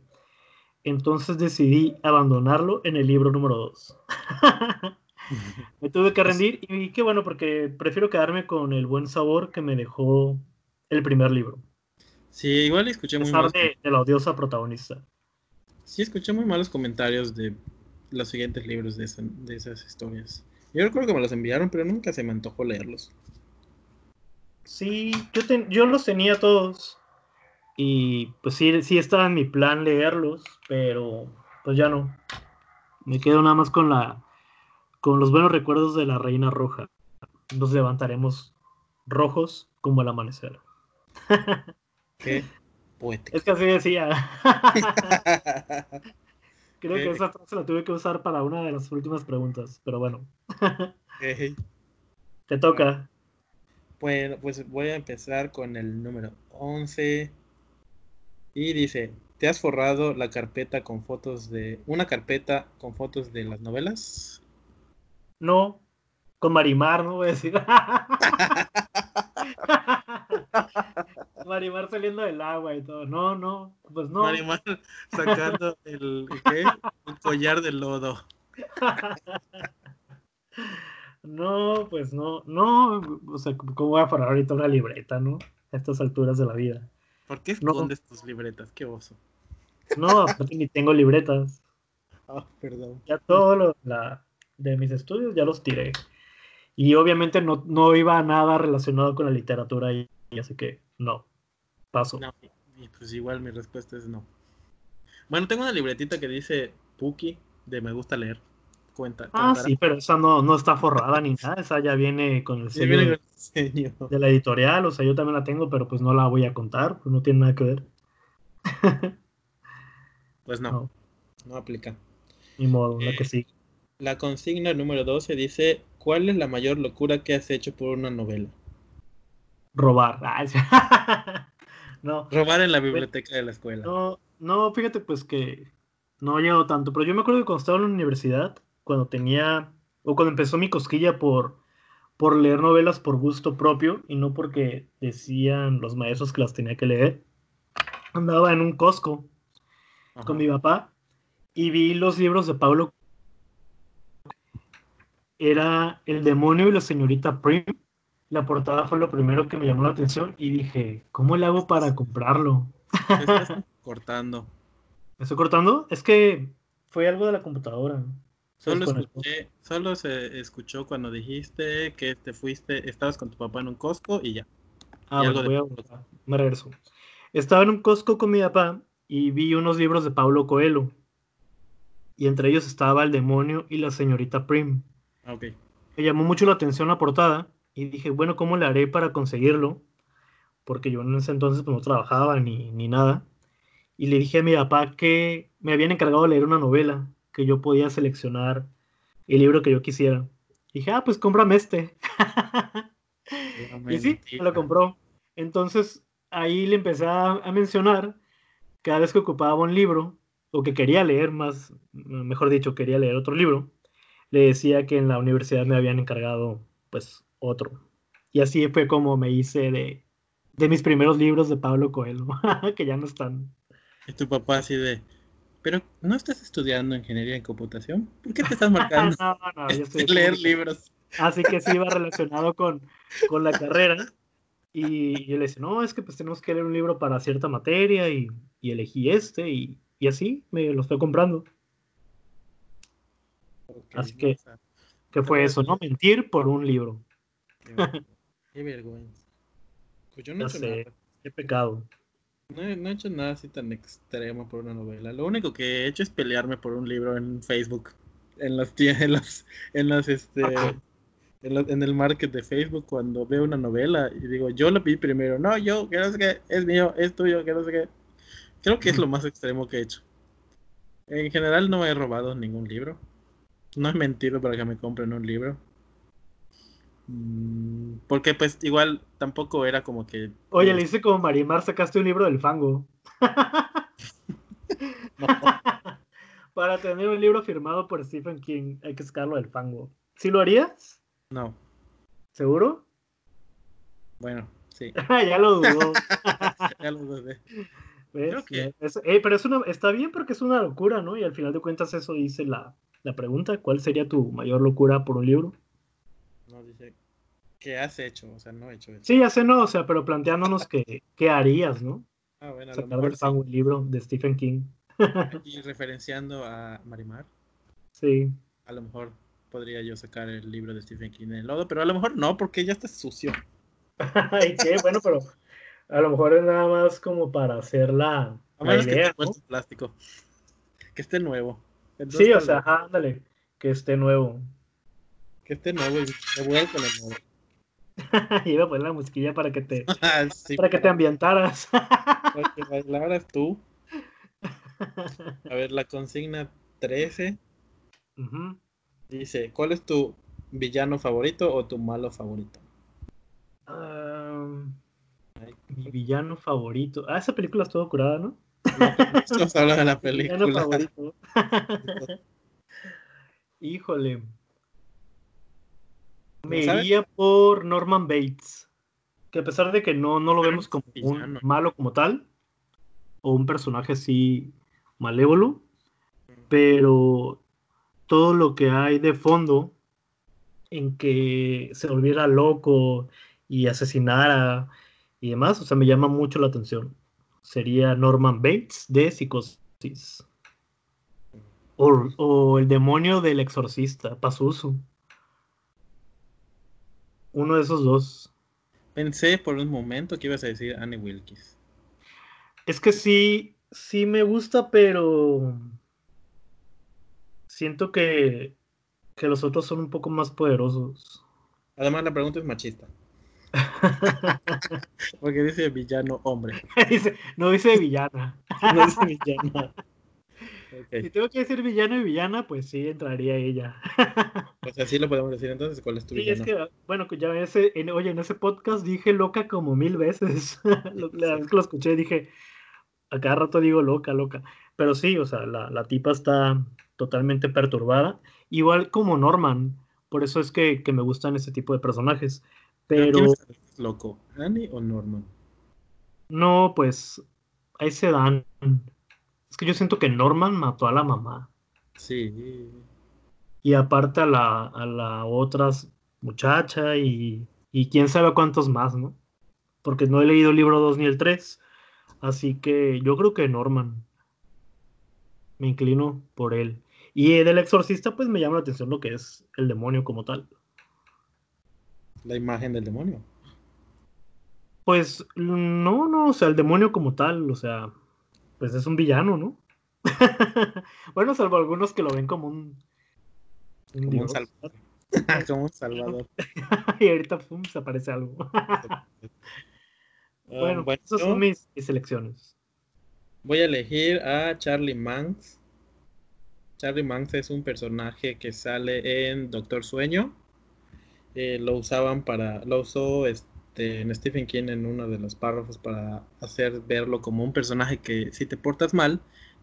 Entonces decidí abandonarlo en el libro número 2. me tuve que rendir y qué bueno porque prefiero quedarme con el buen sabor que me dejó el primer libro. Sí, igual escuché muy malos. De, de la odiosa protagonista. Sí, escuché muy malos comentarios de los siguientes libros de, esas historias. Yo recuerdo que me los enviaron, pero nunca se me antojó leerlos. Sí, yo, yo los tenía todos. Y pues sí, sí estaba en mi plan leerlos, pero pues ya no. Me quedo nada más con la con los buenos recuerdos de la Reina Roja. Nos levantaremos rojos como el amanecer. Qué poético. Es que así decía. Creo que esa frase la tuve que usar para una de las últimas preguntas, pero bueno. Te toca. Bueno, pues voy a empezar con el número 11. Y dice, ¿te has forrado la carpeta con fotos de... una carpeta con fotos de las novelas? No, con Marimar, no voy a decir. Marimar saliendo del agua y todo. No, no, pues no. Marimar sacando el, el collar de lodo. No, pues no, no, o sea, ¿cómo voy a forrar ahorita una libreta, no? A estas alturas de la vida. ¿Por qué escondes tus libretas? Qué oso. No, aparte ni tengo libretas. Ah, perdón. Ya todo lo de mis estudios ya los tiré. Y obviamente no, no iba nada relacionado con la literatura y, así que no, paso. No, y pues igual mi respuesta es no. Bueno, tengo una libretita que dice Puki de Me gusta leer. Cuenta. Ah, sí, pero esa no, no está forrada ni nada. Esa ya viene con el sello de, la editorial. O sea, yo también la tengo, pero pues no la voy a contar. Pues no tiene nada que ver. pues no, no, aplica. Ni modo, la que eh, sí. La consigna número 12 dice: ¿Cuál es la mayor locura que has hecho por una novela? Robar. no. Robar en la biblioteca de la escuela. No, no, fíjate pues que no he llegado tanto, pero yo me acuerdo que cuando estaba en la universidad, cuando tenía, o cuando empezó mi cosquilla por, por leer novelas por gusto propio y no porque decían los maestros que las tenía que leer, andaba en un Costco con mi papá y vi los libros de Pablo. Era El demonio y la señorita Prim. La portada fue lo primero que me llamó la atención y dije, ¿cómo le hago para comprarlo? Estás cortando. ¿Me estoy cortando? Es que fue algo de la computadora. Solo, escuché, solo se escuchó cuando dijiste que te fuiste, estabas con tu papá en un Costco y ya. Ah, bueno, voy a, me regreso. Estaba en un Costco con mi papá y vi unos libros de Pablo Coelho. Y entre ellos estaba El demonio y la señorita Prim. Ah, ok. Me llamó mucho la atención la portada y dije, bueno, ¿cómo le haré para conseguirlo? Porque yo en ese entonces pues, no trabajaba ni, ni nada. Y le dije a mi papá que me habían encargado de leer una novela, que yo podía seleccionar el libro que yo quisiera. Y dije, ah, pues cómprame este. y sí, me lo compró. Entonces ahí le empecé a, mencionar cada vez que ocupaba un libro, o que quería leer más, mejor dicho, quería leer otro libro, le decía que en la universidad me habían encargado, pues, otro. Y así fue como me hice de, de mis primeros libros de Pablo Coelho, que ya no están. Y tu papá así de, pero ¿no estás estudiando ingeniería en computación? ¿Por qué te estás marcando no, no, yo estoy leer libros? Así que sí iba relacionado con, con la carrera. Y, yo le decía, no, es que pues tenemos que leer un libro para cierta materia y, y elegí este y, y, así me lo estoy comprando. así que, ¿qué fue eso? ¿No? Mentir por un libro. Qué, vergüenza. Pues yo no sé, nada. Qué pecado. No he, no he, hecho nada así tan extremo por una novela. Lo único que he hecho es pelearme por un libro en Facebook. En las en las, en las este en, el market de Facebook cuando veo una novela y digo, yo lo vi primero, no, yo, que no sé qué, es mío, es tuyo, que no sé qué. Creo que es lo más extremo que he hecho. En general no he robado ningún libro. No he mentido para que me compren un libro. Mm, porque pues igual tampoco era como que... Oye, le hice como Marimar, sacaste un libro del fango. Para tener un libro firmado por Stephen King hay que sacarlo del fango. ¿Sí lo harías? No. ¿Seguro? Bueno, sí. ya lo dudó. ya lo dudé. Eh, pero es una, está bien porque es una locura, ¿no? Y al final de cuentas eso dice la, la pregunta, ¿cuál sería tu mayor locura por un libro? No, ¿qué has hecho? O sea, no he hecho eso. Sí, ya sé, no, o sea, pero planteándonos qué, qué harías, ¿no? Ah, bueno, a lo mejor sí. un libro de Stephen King. y referenciando a Marimar. Sí. A lo mejor podría yo sacar el libro de Stephen King en el lodo, pero a lo mejor no, porque ya está sucio. ¿Y qué? Bueno, pero a lo mejor es nada más como para hacer la, a idea, que esté plástico. Que esté nuevo. sí, o sea, ándale, que esté nuevo. Que esté nuevo y me voy con el nuevo. Iba a poner la musiquilla para que te ah, para que te ambientaras. para que bailaras tú. A ver, la consigna 13. Dice, ¿cuál es tu villano favorito o tu malo favorito? mi villano favorito. Ah, esa película estuvo curada, ¿no? Estamos hablando de la película. Mi favorito. Híjole. Me iría por Norman Bates. Que a pesar de que no, no lo vemos como un malo como tal, o un personaje así malévolo, pero todo lo que hay de fondo en que se volviera loco y asesinara y demás, o sea, me llama mucho la atención. Sería Norman Bates de Psicosis. O, el demonio del exorcista, Pazuzu. Uno de esos dos. Pensé por un momento que ibas a decir Annie Wilkes. Es que sí, sí me gusta, pero siento que, que los otros son un poco más poderosos. Además, la pregunta es machista. Porque dice villano hombre. no dice villana. no dice villana. Si tengo que decir villano y villana, pues sí entraría ella. pues así lo podemos decir entonces, ¿cuál es tu sí, es que, bueno, ya ese, en, oye, en ese podcast dije loca como mil veces. la vez que lo escuché dije, a cada rato digo loca, loca. Pero sí, o sea, la, la tipa está, totalmente perturbada, igual como Norman. Por eso es que, me gustan ese tipo de personajes. Pero. ¿Quién es loco? ¿Annie o Norman? No, pues ahí se dan. Es que yo siento que Norman mató a la mamá. Sí. Y aparte a la, a la otra muchacha y, y quién sabe cuántos más, ¿no? Porque no he leído el libro 2 ni el 3. Así que yo creo que Norman. Me inclino por él. Y del exorcista, pues me llama la atención lo que es el demonio como tal. La imagen del demonio. Pues no, no, o sea, el demonio como tal, o sea, pues es un villano, ¿no? bueno, salvo algunos que lo ven como un, como, un salvador. como un salvador. y ahorita pum, se aparece algo. bueno, bueno, esas son mis, mis selecciones. Voy a elegir a Charlie Manx. Charlie Manx es un personaje que sale en Doctor Sueño. Eh, lo usaban para, lo usó este, en Stephen King en uno de los párrafos para hacer verlo como un personaje que si te portas mal,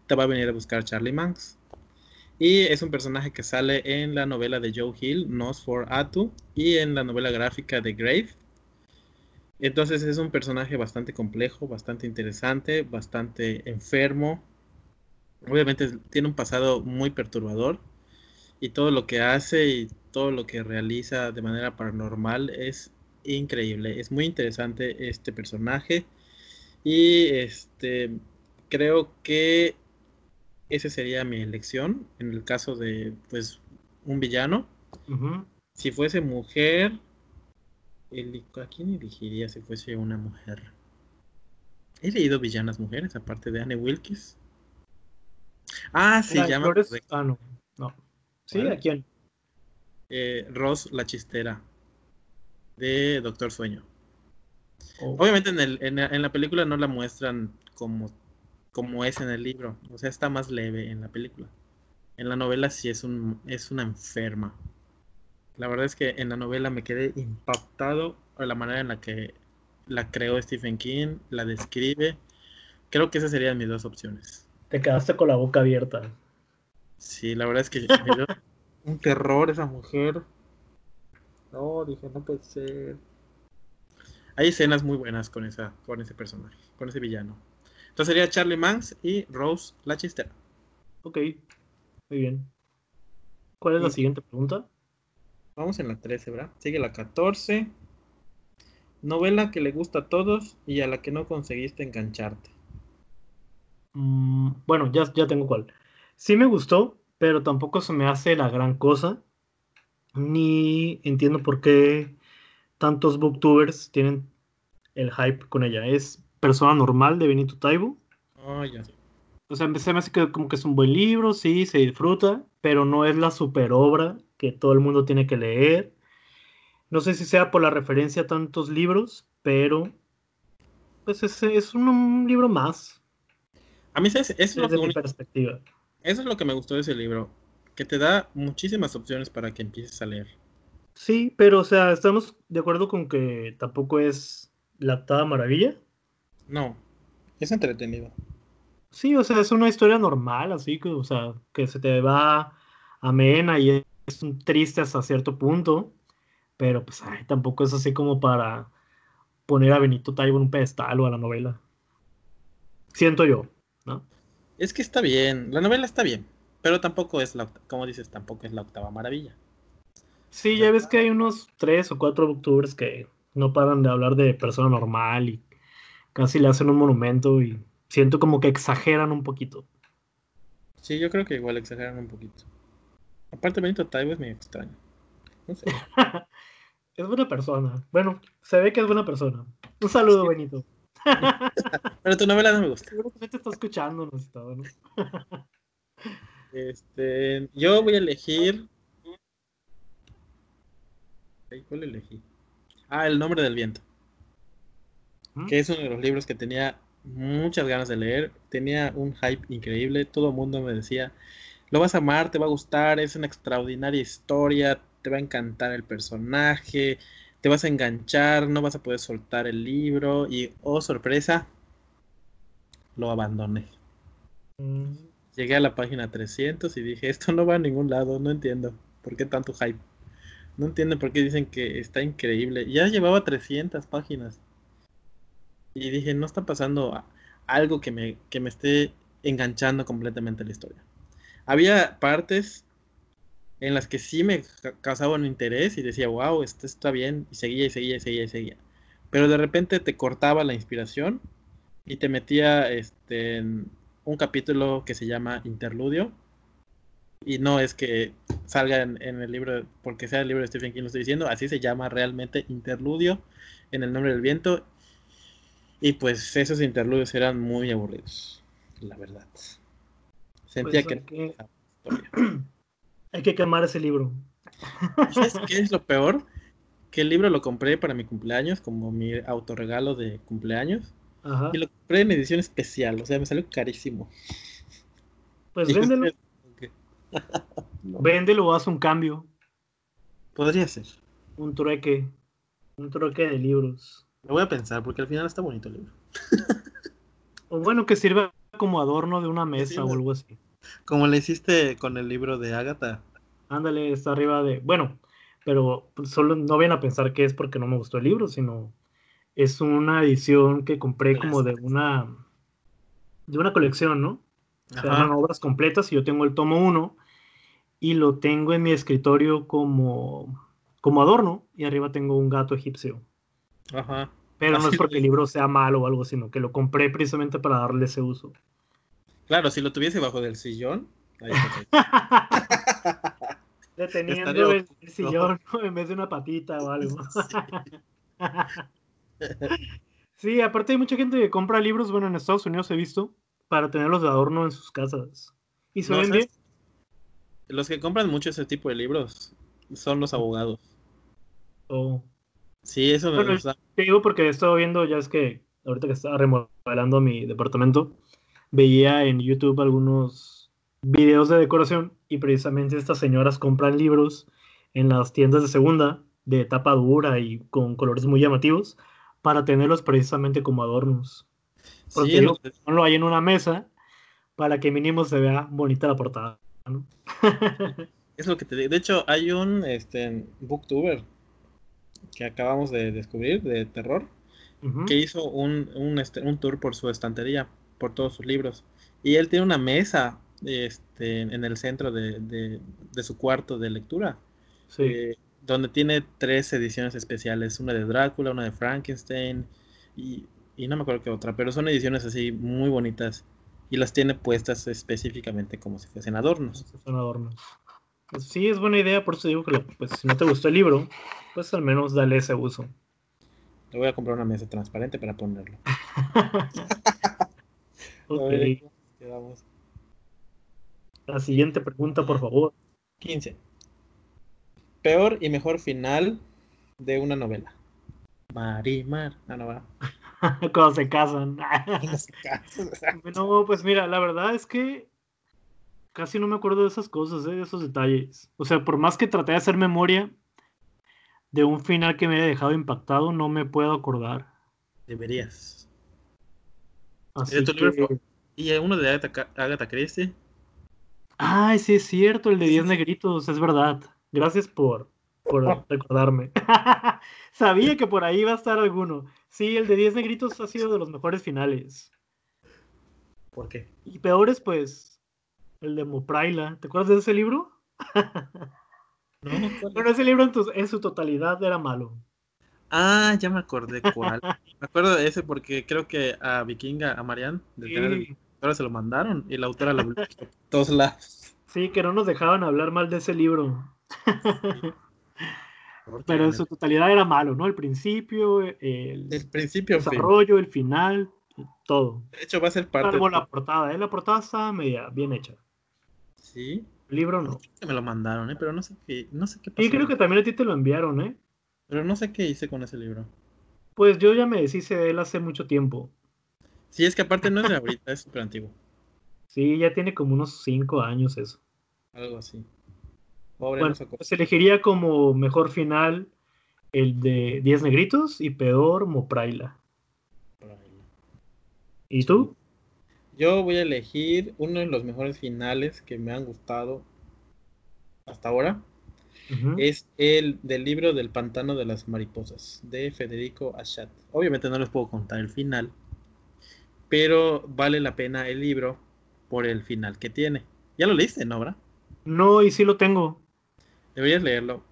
te va a venir a buscar Charlie Manx. Y es un personaje que sale en la novela de Joe Hill, Nos for Atu, y en la novela gráfica de Grave. Entonces es un personaje bastante complejo, bastante interesante, bastante enfermo. Obviamente tiene un pasado muy perturbador y todo lo que hace y todo lo que realiza de manera paranormal es increíble. Es muy interesante este personaje y este creo que esa sería mi elección en el caso de pues un villano. Si fuese mujer, ¿A quién elegiría si fuese una mujer? He leído villanas mujeres, aparte de Anne Wilkes. Ah, sí, llama. Ah, no. no. ¿Sí? ¿A quién? Eh, Ross la chistera. De Doctor Sueño. Oh. Obviamente en, el, en, la película no la muestran como, como es en el libro. O sea, está más leve en la película. En la novela sí es, un, es una enferma. La verdad es que en la novela me quedé impactado por la manera en la que la creó Stephen King, la describe. Creo que esas serían mis dos opciones. Te quedaste con la boca abierta. Sí, la verdad es que me dio un terror esa mujer. No, dije, no puede ser. Hay escenas muy buenas con esa, con ese personaje, con ese villano. Entonces sería Charlie Manx y Rose la chistera. Ok, muy bien. ¿Cuál es la siguiente pregunta? Vamos en la 13, ¿verdad? Sigue la 14. Novela que le gusta a todos y a la que no conseguiste engancharte. Mm, bueno, ya, ya tengo cuál. Sí me gustó, pero tampoco se me hace la gran cosa. Ni entiendo por qué tantos booktubers tienen el hype con ella. Es Persona Normal de Benito Taibo. Oh, ya. O sea, se me hace que como que es un buen libro, sí, se disfruta, pero no es la super obra que todo el mundo tiene que leer. No sé si sea por la referencia a tantos libros, pero pues es, es un, libro más. A mí eso es lo que perspectiva. Eso es lo que me gustó de ese libro, que te da muchísimas opciones para que empieces a leer. Sí, pero o sea, estamos de acuerdo con que tampoco es la octava maravilla. No, es entretenido. Sí, o sea, es una historia normal, así que, o sea, que se te va amena y es un triste hasta cierto punto, pero pues tampoco es así como para poner a Benito Taibo en un pedestal o a la novela. Siento yo, ¿no? Es que está bien, la novela está bien, pero tampoco es la, como dices, tampoco es la octava maravilla. Sí, ya ves que hay unos tres o cuatro booktubers que no paran de hablar de persona normal y casi le hacen un monumento y siento como que exageran un poquito. Sí, yo creo que igual exageran un poquito. Aparte, Benito Taibo es medio extraño. No sé. es buena persona. Bueno, se ve que es buena persona. Un saludo, Benito. Pero tu novela no me gusta. Seguro que te está escuchando, ¿no? este, yo voy a elegir. ¿Cuál elegí? Ah, El nombre del viento. ¿Mm? Que es uno de los libros que tenía muchas ganas de leer. Tenía un hype increíble. Todo el mundo me decía, lo vas a amar, te va a gustar, es una extraordinaria historia, te va a encantar el personaje, te vas a enganchar, no vas a poder soltar el libro y, oh sorpresa, lo abandoné. Mm. Llegué a la página 300 y dije, esto no va a ningún lado, no entiendo por qué tanto hype. No entiendo por qué dicen que está increíble. Ya llevaba 300 páginas. Y dije, no está pasando algo que me, que me esté enganchando completamente la historia. Había partes en las que sí me causaban interés y decía, wow, esto está bien, y seguía y seguía y seguía y seguía. Pero de repente te cortaba la inspiración y te metía este, en un capítulo que se llama Interludio. Y no es que salga en, el libro, porque sea el libro de Stephen King, lo estoy diciendo, así se llama realmente Interludio en el nombre del viento. Y pues esos interludios eran muy aburridos, la verdad. Sentía Pues que... Hay que quemar ese libro. ¿Sabes qué es lo peor? Que el libro lo compré para mi cumpleaños, como mi autorregalo de cumpleaños. Ajá. Y lo compré en edición especial, o sea, me salió carísimo. Pues Y véndelo, véndelo o haz un cambio, Podría ser. un trueque, un trueque de libros. Lo voy a pensar, porque al final está bonito el libro. O bueno, que sirva como adorno de una mesa Sí, o algo así. Como le hiciste con el libro de Agatha. Ándale, está arriba de. Bueno, pero solo no vayan a pensar que es porque no me gustó el libro, sino es una edición que compré como de una de una colección, ¿no? O sea, eran obras completas y yo tengo el tomo 1 y lo tengo en mi escritorio como, como adorno y arriba tengo un gato egipcio. Ajá. Pero no es porque el libro sea malo o algo, sino que lo compré precisamente para darle ese uso. Claro, si lo tuviese bajo del sillón. ahí está. Deteniendo el, el sillón ¿no? en vez de una patita o algo. Sí, aparte hay mucha gente que compra libros, bueno, en Estados Unidos he visto, para tenerlos de adorno en sus casas. Y se No. Los que compran mucho ese tipo de libros son los abogados. o- Sí, eso me Bueno, gusta. Te digo porque he estado viendo, ya es que ahorita que estaba remodelando mi departamento, veía en YouTube algunos videos de decoración y precisamente estas señoras compran libros en las tiendas de segunda de tapa dura y con colores muy llamativos para tenerlos precisamente como adornos. Porque Sí, ponlo ahí en una mesa para que mínimo se vea bonita la portada. ¿no? es lo que te digo. De hecho, hay un este, booktuber que acabamos de descubrir de terror que hizo un, un, este, un tour por su estantería, por todos sus libros. Y él tiene una mesa este, en el centro de, de- de su cuarto de lectura, Sí. eh, donde tiene tres ediciones especiales, una de Drácula, una de Frankenstein y, y no me acuerdo qué otra, pero son ediciones así muy bonitas y las tiene puestas específicamente como si fuesen adornos. Son adornos. Pues sí, es buena idea, por eso digo que pues, si no te gustó el libro, pues al menos dale ese uso. Le voy a comprar una mesa transparente para ponerlo. La siguiente pregunta, por favor. 15. Peor y mejor final de una novela. Marimar. Ah, no va. Cuando se casan. No pues mira, la verdad es que casi no me acuerdo de esas cosas, ¿eh? de esos detalles. O sea, por más que traté de hacer memoria de un final que me haya dejado impactado, no me puedo acordar. Deberías. Así tu libro que-? Y uno de Agatha, Agatha Christie. Ay, sí es cierto, el de 10 negritos, es verdad. Gracias por, por recordarme. Sabía que por ahí iba a estar alguno. Sí, el de 10 negritos ha sido de los mejores finales. ¿Por qué? Y peores, pues, el de Mopraila. ¿Te acuerdas de ese libro? No. Bueno, ese libro en, tu- en su totalidad era malo. Ah, ya me acordé cuál. Me acuerdo de ese porque creo que a Vikinga, a Marianne, de Sí, Ahora se lo mandaron y la autora la bloqueó todos lados. sí, que no nos dejaban hablar mal de ese libro. Pero en su totalidad era malo, ¿no? El principio, el principio fin. desarrollo, el final, todo. De hecho, va a ser parte. Salvo la portada, ¿eh? La portada está media bien hecha. Sí, El libro no. que me lo mandaron, ¿eh? pero no sé qué, no sé qué pasó. Y creo que también a ti te lo enviaron, ¿eh? Pero no sé qué hice con ese libro. Pues yo ya me deshice de él hace mucho tiempo. Sí, es que aparte no es de ahorita, es súper antiguo. Sí, ya tiene como unos cinco años eso. Algo así. Pobre, Bueno, no sacó. pues elegiría como mejor final el de 10 negritos y peor Mopraila. ¿Y tú? Yo voy a elegir uno de los mejores finales que me han gustado hasta ahora. Es el del libro del pantano de las mariposas de Federico Achat. Obviamente no les puedo contar el final, pero vale la pena el libro por el final que tiene. Ya lo leíste, ¿no, Bra? No, y sí lo tengo. Deberías leerlo.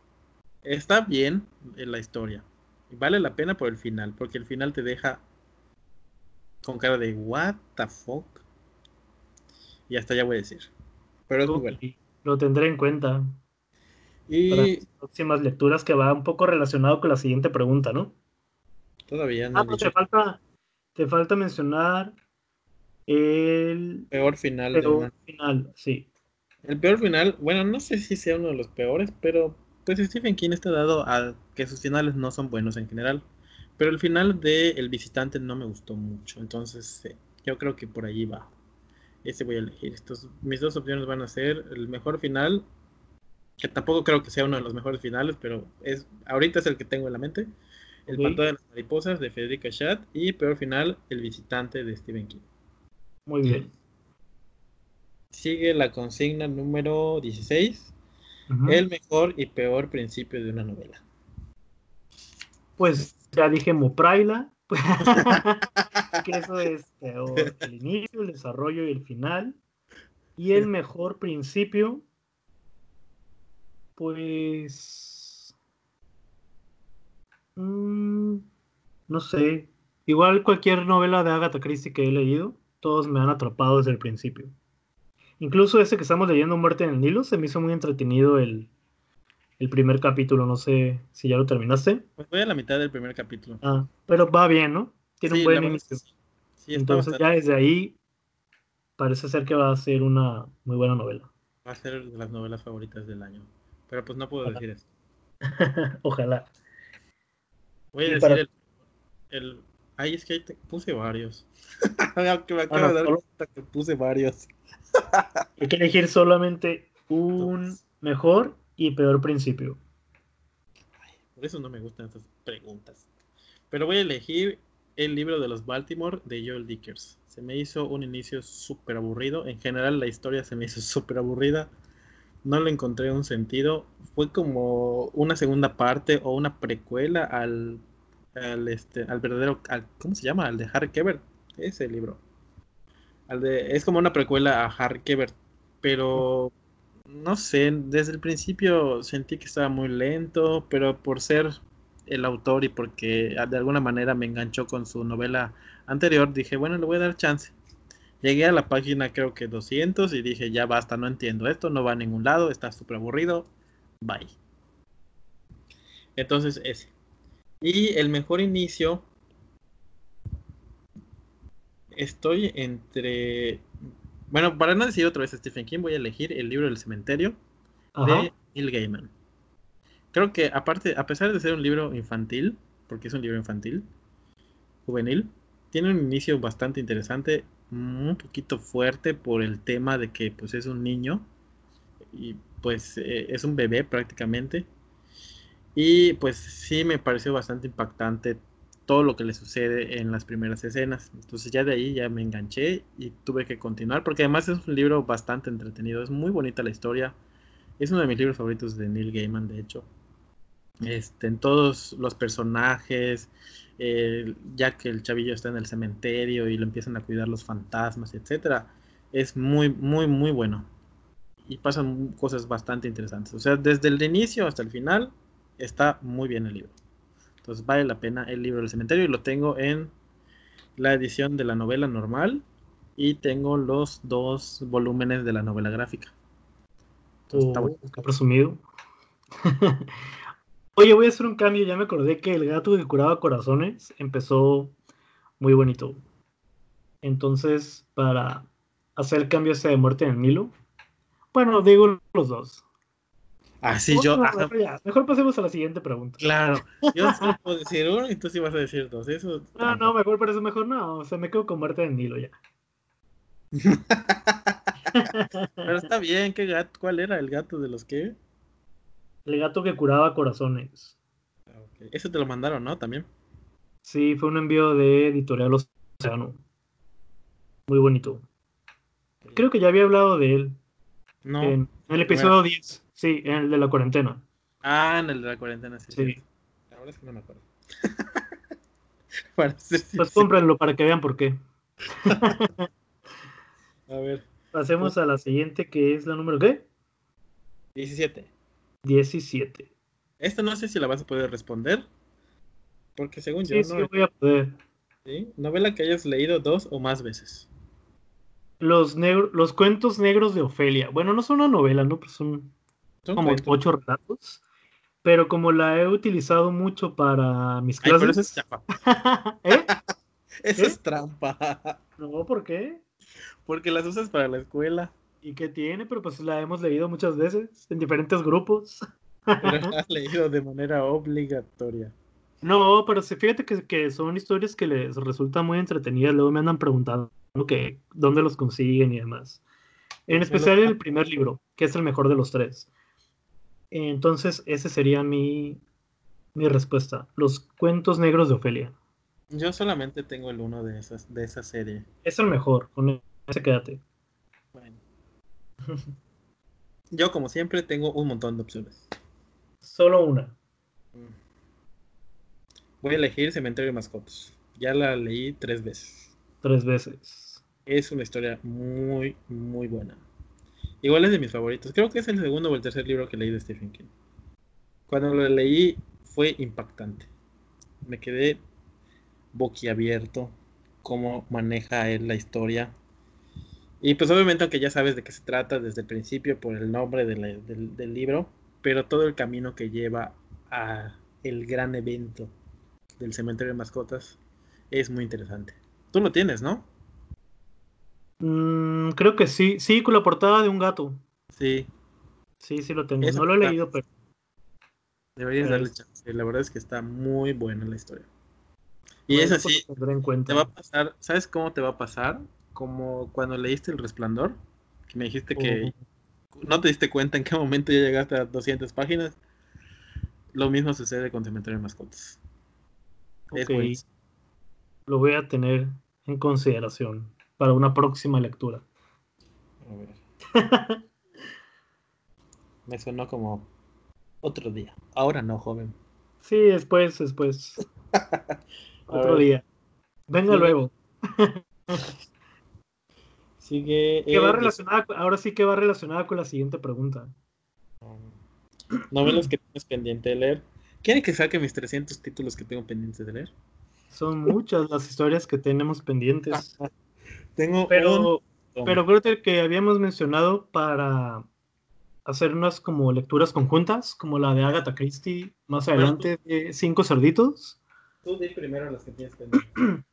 Está bien en la historia. Vale la pena por el final, porque el final te deja con cara de what the fuck. Y hasta ya voy a decir. Pero es muy bueno. Lo tendré en cuenta. Y Para las próximas lecturas que va un poco relacionado con la siguiente pregunta, ¿no? todavía no Ah, no, te falta, te falta mencionar el peor final de peor una- final, sí. El peor final, bueno, no sé si sea uno de los peores, pero pues Stephen King está dado a que sus finales no son buenos en general. Pero el final de El Visitante no me gustó mucho, entonces eh, yo creo que por allí va. Ese voy a elegir. Estos, mis dos opciones van a ser el mejor final, que tampoco creo que sea uno de los mejores finales, pero es ahorita es el que tengo en la mente. El Ok. Pantano de las Mariposas de Federica Schatt y peor final, El Visitante de Stephen King. Muy bien. Sigue la consigna número 16. Ujú. El mejor y peor principio de una novela. Pues ya dije Mopraila, que eso es peor. El inicio, el desarrollo y el final. Y el mejor principio, pues... mm, no sé. Igual cualquier novela de Agatha Christie que he leído, todos me han atrapado desde el principio. Incluso ese que estamos leyendo, Muerte en el Nilo, se me hizo muy entretenido el, el primer capítulo. No sé si ya lo terminaste. Pues voy a la mitad del primer capítulo. Ah, pero va bien, ¿no? Tiene Sí, un buen inicio. sí. Entonces ya desde ahí parece ser que va a ser una muy buena novela. va a ser de las novelas favoritas del año. Pero pues no puedo Ojalá. decir eso. Ojalá. Voy a decir para- el, el- Ay, es que ahí te puse varios. Aunque me acabo Bueno, de dar solo- cuenta que puse varios. Hay que elegir solamente un Dos. mejor y peor principio. Por eso no me gustan estas preguntas. Pero voy a elegir el libro de los Baltimore de Joel Dickers. Se me hizo un inicio súper aburrido. En general la historia se me hizo súper aburrida. No le encontré un sentido. Fue como una segunda parte o una precuela al, al, este, al verdadero... al- ¿Cómo se llama? Al de Harry Quebert. Ese libro. Al de, es como una precuela a Harry Quebert. Pero no sé, desde el principio sentí que estaba muy lento, pero por ser el autor y porque de alguna manera me enganchó con su novela anterior, dije, bueno, le voy a dar chance. Llegué a la página creo que 200 y dije, ya basta, no entiendo esto, no va a ningún lado, está súper aburrido, bye. Entonces ese. Y el mejor inicio, estoy entre... Bueno, para no decir otra vez Stephen King, voy a elegir el libro del cementerio Ajá. de Neil Gaiman. Creo que aparte, a pesar de ser un libro infantil, porque es un libro infantil, juvenil, tiene un inicio bastante interesante, un poquito fuerte por el tema de que pues es un niño y pues eh, es un bebé prácticamente. Y pues sí me pareció bastante impactante todo lo que le sucede en las primeras escenas. Entonces ya de ahí ya me enganché y tuve que continuar porque además es un libro bastante entretenido, es muy bonita la historia. Es uno de mis libros favoritos de Neil Gaiman, de hecho. Este, en todos los personajes, eh, ya que el chavillo está en el cementerio y lo empiezan a cuidar los fantasmas, etcétera, es muy, muy, muy bueno. Y pasan cosas bastante interesantes. O sea, desde el inicio hasta el final está muy bien el libro. Entonces vale la pena el libro del cementerio y lo tengo en la edición de la novela normal y tengo los dos volúmenes de la novela gráfica. Entonces, está Oh, bueno. qué presumido. Oye, voy a hacer un cambio. Ya me acordé que el gato que curaba corazones empezó muy bonito. Entonces, para hacer el cambio ese de muerte en el Nilo, bueno, digo los dos. Ah, sí, yo. Bueno, bueno, mejor pasemos a la siguiente pregunta. claro, yo solo puedo decir uno y tú sí vas a decir dos. Eso. No, no, mejor parece mejor no. O sea, me quedo con muerte en el Nilo ya. Pero está bien, ¿qué gato? ¿Cuál era el gato de los que? El gato que curaba corazones. Ah, ok. Eso te lo mandaron, ¿no? También. Sí, fue un envío de Editorial Océano. Muy bonito. Creo que ya había hablado de él No. en el episodio 10. Sí, en el de la cuarentena. Ah, en el de la cuarentena, sí. Sí. La verdad es que no me acuerdo. Para ser Pues cómprenlo para que vean por qué. A ver. Pasemos a la siguiente, que es la número ¿qué? 17. 17. Esta no sé si la vas a poder responder. Porque según Sí, yo, sí, no. voy a poder. ¿sí? Novela que hayas leído dos o más veces. Los, negro- los cuentos negros de Ofelia. Bueno, no son una novela, ¿no? Pues son Son como cuentos. ocho relatos. Pero como la he utilizado mucho para mis Ay, pero eso clases. es. ¿Eh? Eso ¿Qué? es trampa. No, ¿por qué? Porque las usas para la escuela. ¿Y qué tiene? Pero pues la hemos leído muchas veces en diferentes grupos. Pero la has leído de manera obligatoria. No, pero sí, fíjate que, que son historias que les resultan muy entretenidas. Luego me andan preguntando que dónde los consiguen y demás. En especial el primer libro, que es el mejor de los tres. Entonces, ese sería mi, mi respuesta. Los cuentos negros de Ofelia. Yo solamente tengo el uno de esas, de esa serie. Es el mejor, con ese quédate. Bueno. Yo, como siempre, tengo un montón de opciones. Solo una. Voy a elegir Cementerio de Mascotas. Ya la leí tres veces. Tres veces. Es una historia muy, muy buena. Igual es de mis favoritos. Creo que es el segundo o el tercer libro que leí de Stephen King. Cuando lo leí fue impactante. Me quedé boquiabierto cómo maneja él la historia. Y pues obviamente aunque ya sabes de qué se trata desde el principio por el nombre del, del libro, pero todo el camino que lleva a el gran evento del cementerio de mascotas es muy interesante. Tú lo tienes, ¿no? Mm, creo que sí. Sí, con la portada de un gato. Sí, Sí, sí lo tengo. Esa No lo he está- leído, pero deberías Pero darle es- chance. La verdad es que está muy buena la historia. Y bueno, es pues así, tendré en cuenta. te va a pasar, ¿sabes cómo te va a pasar? Como cuando leíste El Resplandor, que me dijiste que no te diste cuenta en qué momento ya llegaste a 200 páginas. Lo mismo sucede con Cementerio de Mascotas. Es Ok. buenísimo. Lo voy a tener en consideración para una próxima lectura. A ver. Me sonó como otro día. Ahora no, joven. Sí, después, después. Otro día. Venga Sí. luego. Sigue. Que va el- relacionada, ahora sí que va relacionada con la siguiente pregunta. Novelas que tienes pendiente de leer. ¿Quieren que saque mis 300 títulos que tengo pendientes de leer? Son muchas las historias que tenemos pendientes. Tengo un Pero, montón. pero que habíamos mencionado para hacer unas como lecturas conjuntas, como la de Agatha Christie, más Bueno, adelante de Cinco Cerditos. Tú di primero las que tienes pendientes.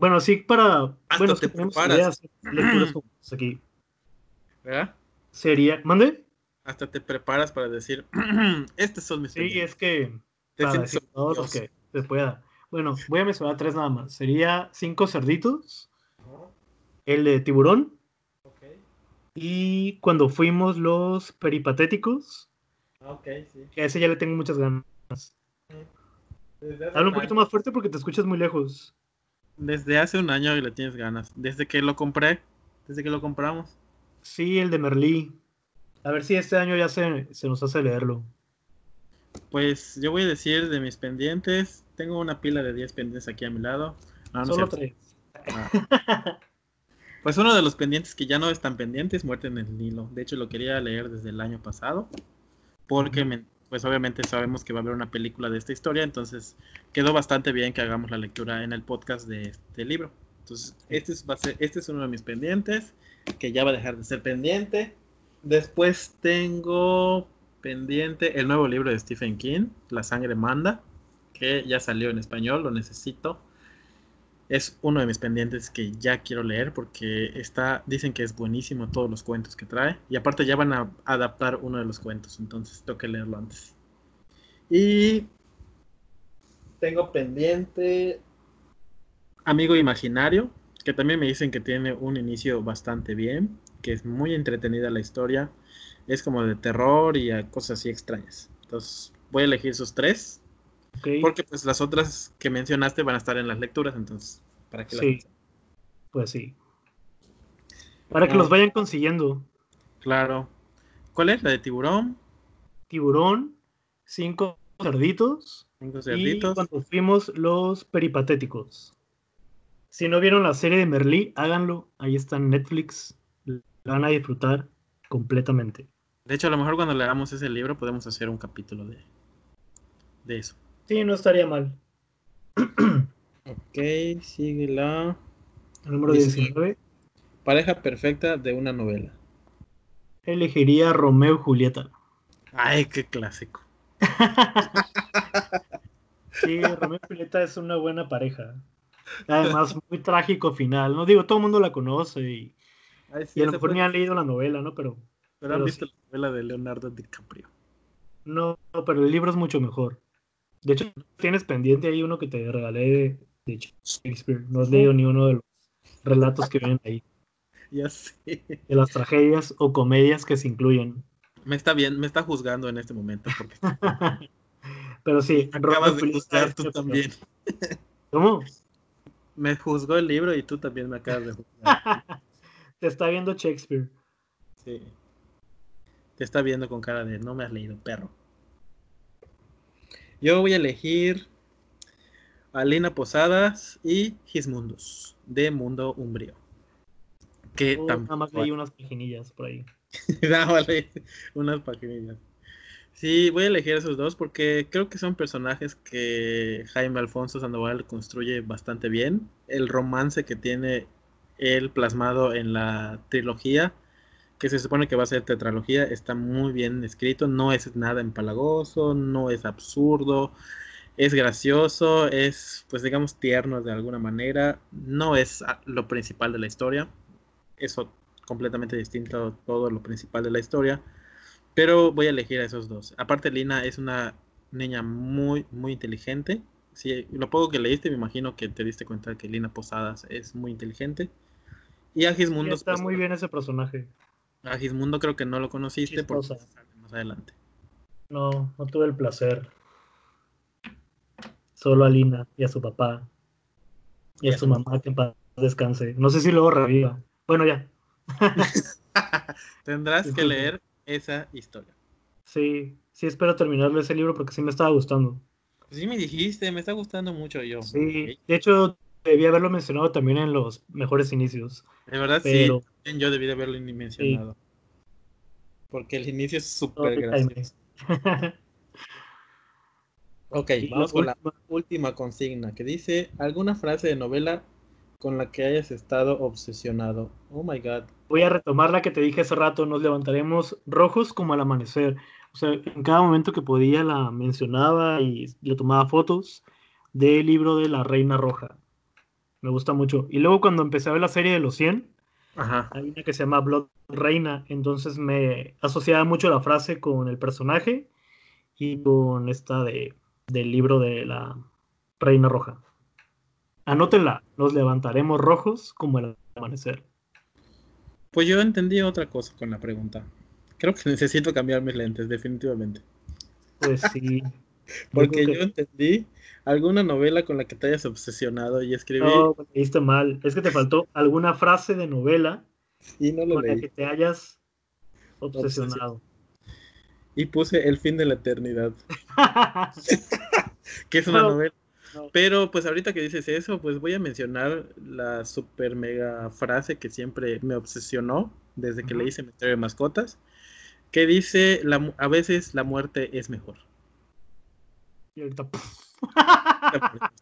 Bueno, sí, para. Hasta bueno, te que tenemos preparas. lecturas conjuntas aquí. ¿Verdad? Sería. ¿Mande? Hasta te preparas para decir, estos son mis Sí, es que. Te para decir todos los orgulloso. que se pueda. Bueno, voy a mencionar tres nada más. Sería Cinco Cerditos, el de Tiburón, ok. y cuando fuimos los peripatéticos, Ah, ok, sí. que a ese ya le tengo muchas ganas. Desde hace Habla un poquito año- más fuerte porque te escuchas muy lejos. Desde hace un año le tienes ganas. Desde que lo compré. Desde que lo compramos. Sí, el de Merlí. A ver si este año ya se, se nos hace leerlo. Pues yo voy a decir de mis pendientes. Tengo una pila de 10 pendientes aquí a mi lado. No, no Solo tres. Ah. Pues uno de los pendientes que ya no están pendientes, Muerte en el Nilo. De hecho, lo quería leer desde el año pasado. Porque, me- pues obviamente sabemos que va a haber una película de esta historia. Entonces, quedó bastante bien que hagamos la lectura en el podcast de este libro. Entonces, este es, va a ser- este es uno de mis pendientes. Que ya va a dejar de ser pendiente. Después tengo pendiente el nuevo libro de Stephen King, La sangre manda. Que ya salió en español, lo necesito es uno de mis pendientes que ya quiero leer porque está, dicen que es buenísimo todos los cuentos que trae y aparte ya van a adaptar uno de los cuentos, entonces tengo leerlo antes. Y tengo pendiente Amigo Imaginario, que también me dicen que tiene un inicio bastante bien, que es muy entretenida la historia, es como de terror y cosas así extrañas. Entonces voy a elegir esos tres Porque pues las otras que mencionaste van a estar en las lecturas, entonces, ¿para las Sí. Pues sí. Para que Ah. los vayan consiguiendo. Claro. ¿Cuál es? La de tiburón, Tiburón, cinco cerditos cinco y cerditos. cuando fuimos los peripatéticos. Si no vieron la serie de Merlí, háganlo. Ahí está en Netflix. la van a disfrutar completamente. De hecho, a lo mejor cuando leamos ese libro podemos hacer un capítulo de, de eso. Sí, no estaría mal. ok, sigue la... El número 19. Pareja perfecta de una novela. Elegiría Romeo y Julieta. Ay, qué clásico. sí, Romeo y Julieta es una buena pareja. Además, muy trágico final. No digo, todo el mundo la conoce y, y a lo mejor ni han leído la novela, ¿no? Pero, pero han visto la novela de Leonardo DiCaprio. No, pero el libro es mucho mejor. De hecho, tienes pendiente ahí uno que te regalé de Shakespeare. No has leído ni uno de los relatos que vienen ahí. Ya sé. De las tragedias o comedias que se incluyen. Me está bien, me está juzgando en este momento. Porque... pero sí, acabas de juzgar tú también. ¿Cómo? Me juzgó el libro y tú también me acabas de juzgar. Te está viendo Shakespeare. Sí. Te está viendo con cara de no me has leído, perro. Yo voy a elegir Alina Posadas y Gismundus, de Mundo Umbrío. Que oh, nada más leí unas paginillas por ahí. nada más leí unas paginillas. Sí, voy a elegir esos dos porque creo que son personajes que Jaime Alfonso Sandoval construye bastante bien. El romance que tiene él plasmado en la trilogía, que se supone que va a ser tetralogía, está muy bien escrito, no es nada empalagoso, no es absurdo, es gracioso, es pues digamos tierno de alguna manera, no es lo principal de la historia, eso completamente distinto a todo lo principal de la historia pero voy a elegir a esos dos. Aparte, Lina es una niña muy, muy inteligente. Sí, lo poco que leíste, me imagino que te diste cuenta que Lina Posadas es muy inteligente. Y a Gismundo. está pues, muy bien ese personaje. A Gismundo creo que no lo conociste por más adelante. No, no tuve el placer. Solo a Lina y a su papá. Y, a su mamá que en paz descanse. No sé si luego reviva. Bueno, ya. Tendrás que leer esa historia. Sí, sí espero terminarlo ese libro porque sí me estaba gustando. Pues sí me dijiste, me está gustando mucho yo. Sí, de hecho debí haberlo mencionado también en los mejores inicios. De verdad pero... sí, yo debí de haberlo mencionado. Porque el inicio es súper gracioso. ok, vamos con la última consigna que dice alguna frase de novela con la que hayas estado obsesionado. Oh my god. Voy a retomar la que te dije hace rato, nos levantaremos rojos como al amanecer. O sea, en cada momento que podía la mencionaba y le tomaba fotos del libro de la Reina Roja. Me gusta mucho. Y luego cuando empecé a ver la serie de los 100, hay una que se llama Blood Reina, entonces me asociaba mucho la frase con el personaje y con esta de, del libro de la Reina Roja. Anótenla, nos levantaremos rojos como el amanecer. Pues yo entendí otra cosa con la pregunta. Creo que necesito cambiar mis lentes, definitivamente. Pues sí. Porque yo, entendí alguna novela con la que te hayas obsesionado y escribí. No, leíste mal. Es que te faltó alguna frase de novela y no lo con la que te hayas obsesionado. Y puse El fin de la eternidad. que es una novela pero pues ahorita que dices eso, pues voy a mencionar la super mega frase que siempre me obsesionó desde que le hice Cementerio de Mascotas, que dice, la, a veces la muerte es mejor. Y ahorita...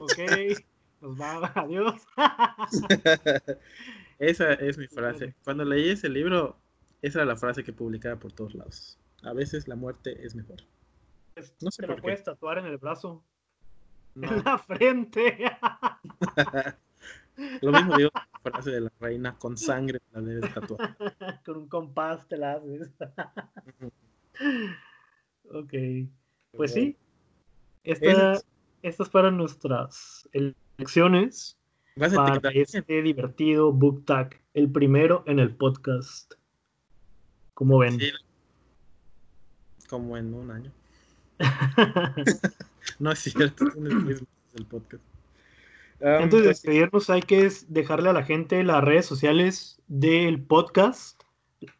ok, nos va, adiós. esa es mi frase. Cuando leí ese libro, esa era la frase que publicaba por todos lados. A veces la muerte es mejor. No sé por lo puedes tatuar en el brazo. En la frente. Lo mismo digo la frase de la reina, con sangre la debes tatuar. con un compás te la haces. ok. Pues sí. estas fueron nuestras elecciones para este divertido book tag. El primero en el podcast. ¿Cómo ven? Como en un año. no es cierto, el podcast. Antes de pues despedirnos, hay que dejarle a la gente las redes sociales del podcast.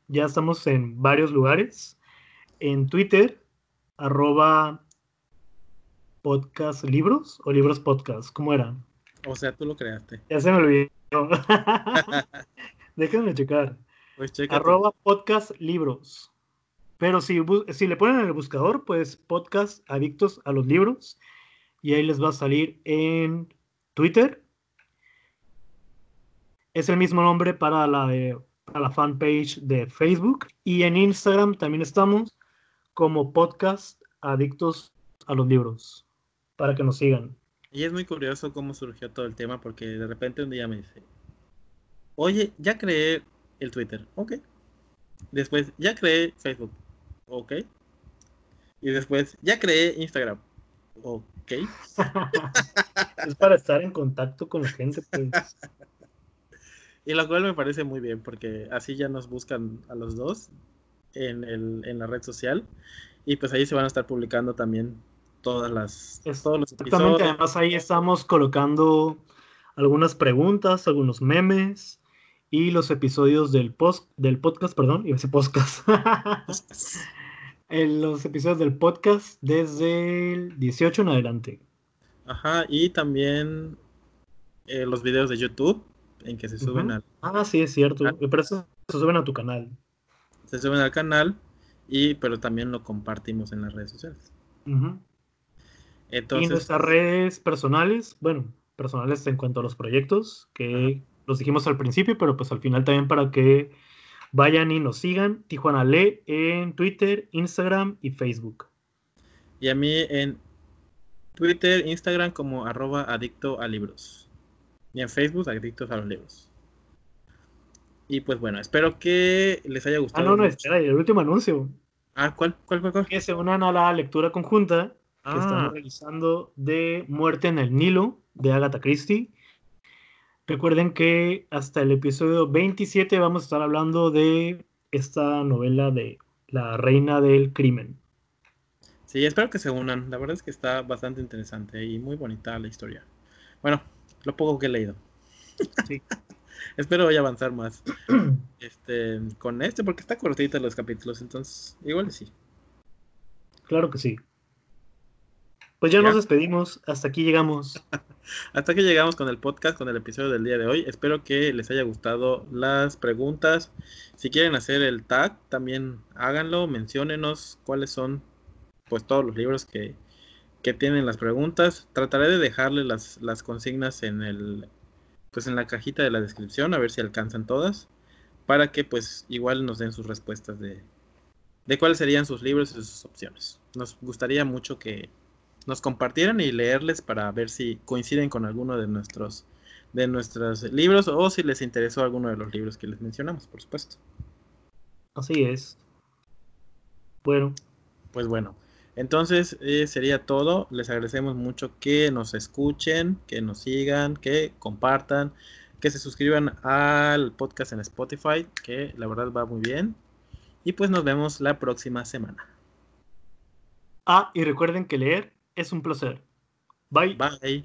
Ya estamos en varios lugares. En Twitter, arroba podcast libros o libros podcast, ¿cómo era? O sea, tú lo creaste. Ya se me olvidó. Déjenme checar. Pues. Arroba podcast libros. Pero si, si le ponen en el buscador, pues podcast adictos a los libros. Y ahí les va a salir en Twitter. Es el mismo nombre para la, eh, para la fanpage de Facebook. Y en Instagram también estamos como podcast adictos a los libros. Para que nos sigan. Y es muy curioso cómo surgió todo el tema porque de repente un día me dice, oye, ya creé el Twitter, ok. Después, ya creé Facebook, ok. Y después, ya creé Instagram, ok. es para estar en contacto con la gente, pues. Y lo cual me parece muy bien porque así ya nos buscan a los dos en, el, en la red social y pues ahí se van a estar publicando también todas las todos los Exactamente, además ahí estamos colocando algunas preguntas, algunos memes y los episodios del post del podcast, perdón, y ese podcast. en los episodios del podcast desde el 18 en adelante. Ajá, y también eh, los videos de YouTube en que se suben al Ah, sí, es cierto, ah. pero eso se suben a tu canal. Se suben al canal y pero también lo compartimos en las redes sociales. Ajá y nuestras redes personales, bueno, personales en cuanto a los proyectos, que los dijimos al principio, pero pues al final también para que vayan y nos sigan. Tijuana Le en Twitter, Instagram y Facebook. Y a mí en Twitter, Instagram como arroba adicto a libros. Y en Facebook, adictos a los libros. Y pues bueno, espero que les haya gustado. Ah, no, no, espera, el último anuncio. Ah, ¿cuál, cuál, cuál, cuál? Que se unan a la lectura conjunta que estamos ah. realizando de Muerte en el Nilo de Agatha Christie. Recuerden que hasta el episodio 27 vamos a estar hablando de esta novela de La Reina del Crimen. Sí, espero que se unan. La verdad es que está bastante interesante y muy bonita la historia. Bueno, lo poco que he leído. Sí. espero voy a avanzar más este, con este porque está cortita los capítulos, entonces igual sí. Claro que sí. Pues ya, nos despedimos, hasta aquí llegamos. hasta aquí llegamos con el podcast, con el episodio del día de hoy. Espero que les haya gustado las preguntas. Si quieren hacer el tag, también háganlo, menciónenos cuáles son pues todos los libros que, que tienen las preguntas. Trataré de dejarles las, las consignas en el pues en la cajita de la descripción a ver si alcanzan todas para que pues igual nos den sus respuestas de, de cuáles serían sus libros y sus opciones. Nos gustaría mucho que nos compartieran y leerles para ver si coinciden con alguno de nuestros de nuestros libros o si les interesó alguno de los libros que les mencionamos, por supuesto. Así es. Bueno. Pues bueno, entonces eh, sería todo. Les agradecemos mucho que nos escuchen, que nos sigan, que compartan, que se suscriban al podcast en Spotify, que la verdad va muy bien. Y pues nos vemos la próxima semana. Ah, y recuerden que leer es un placer. Bye. Bye.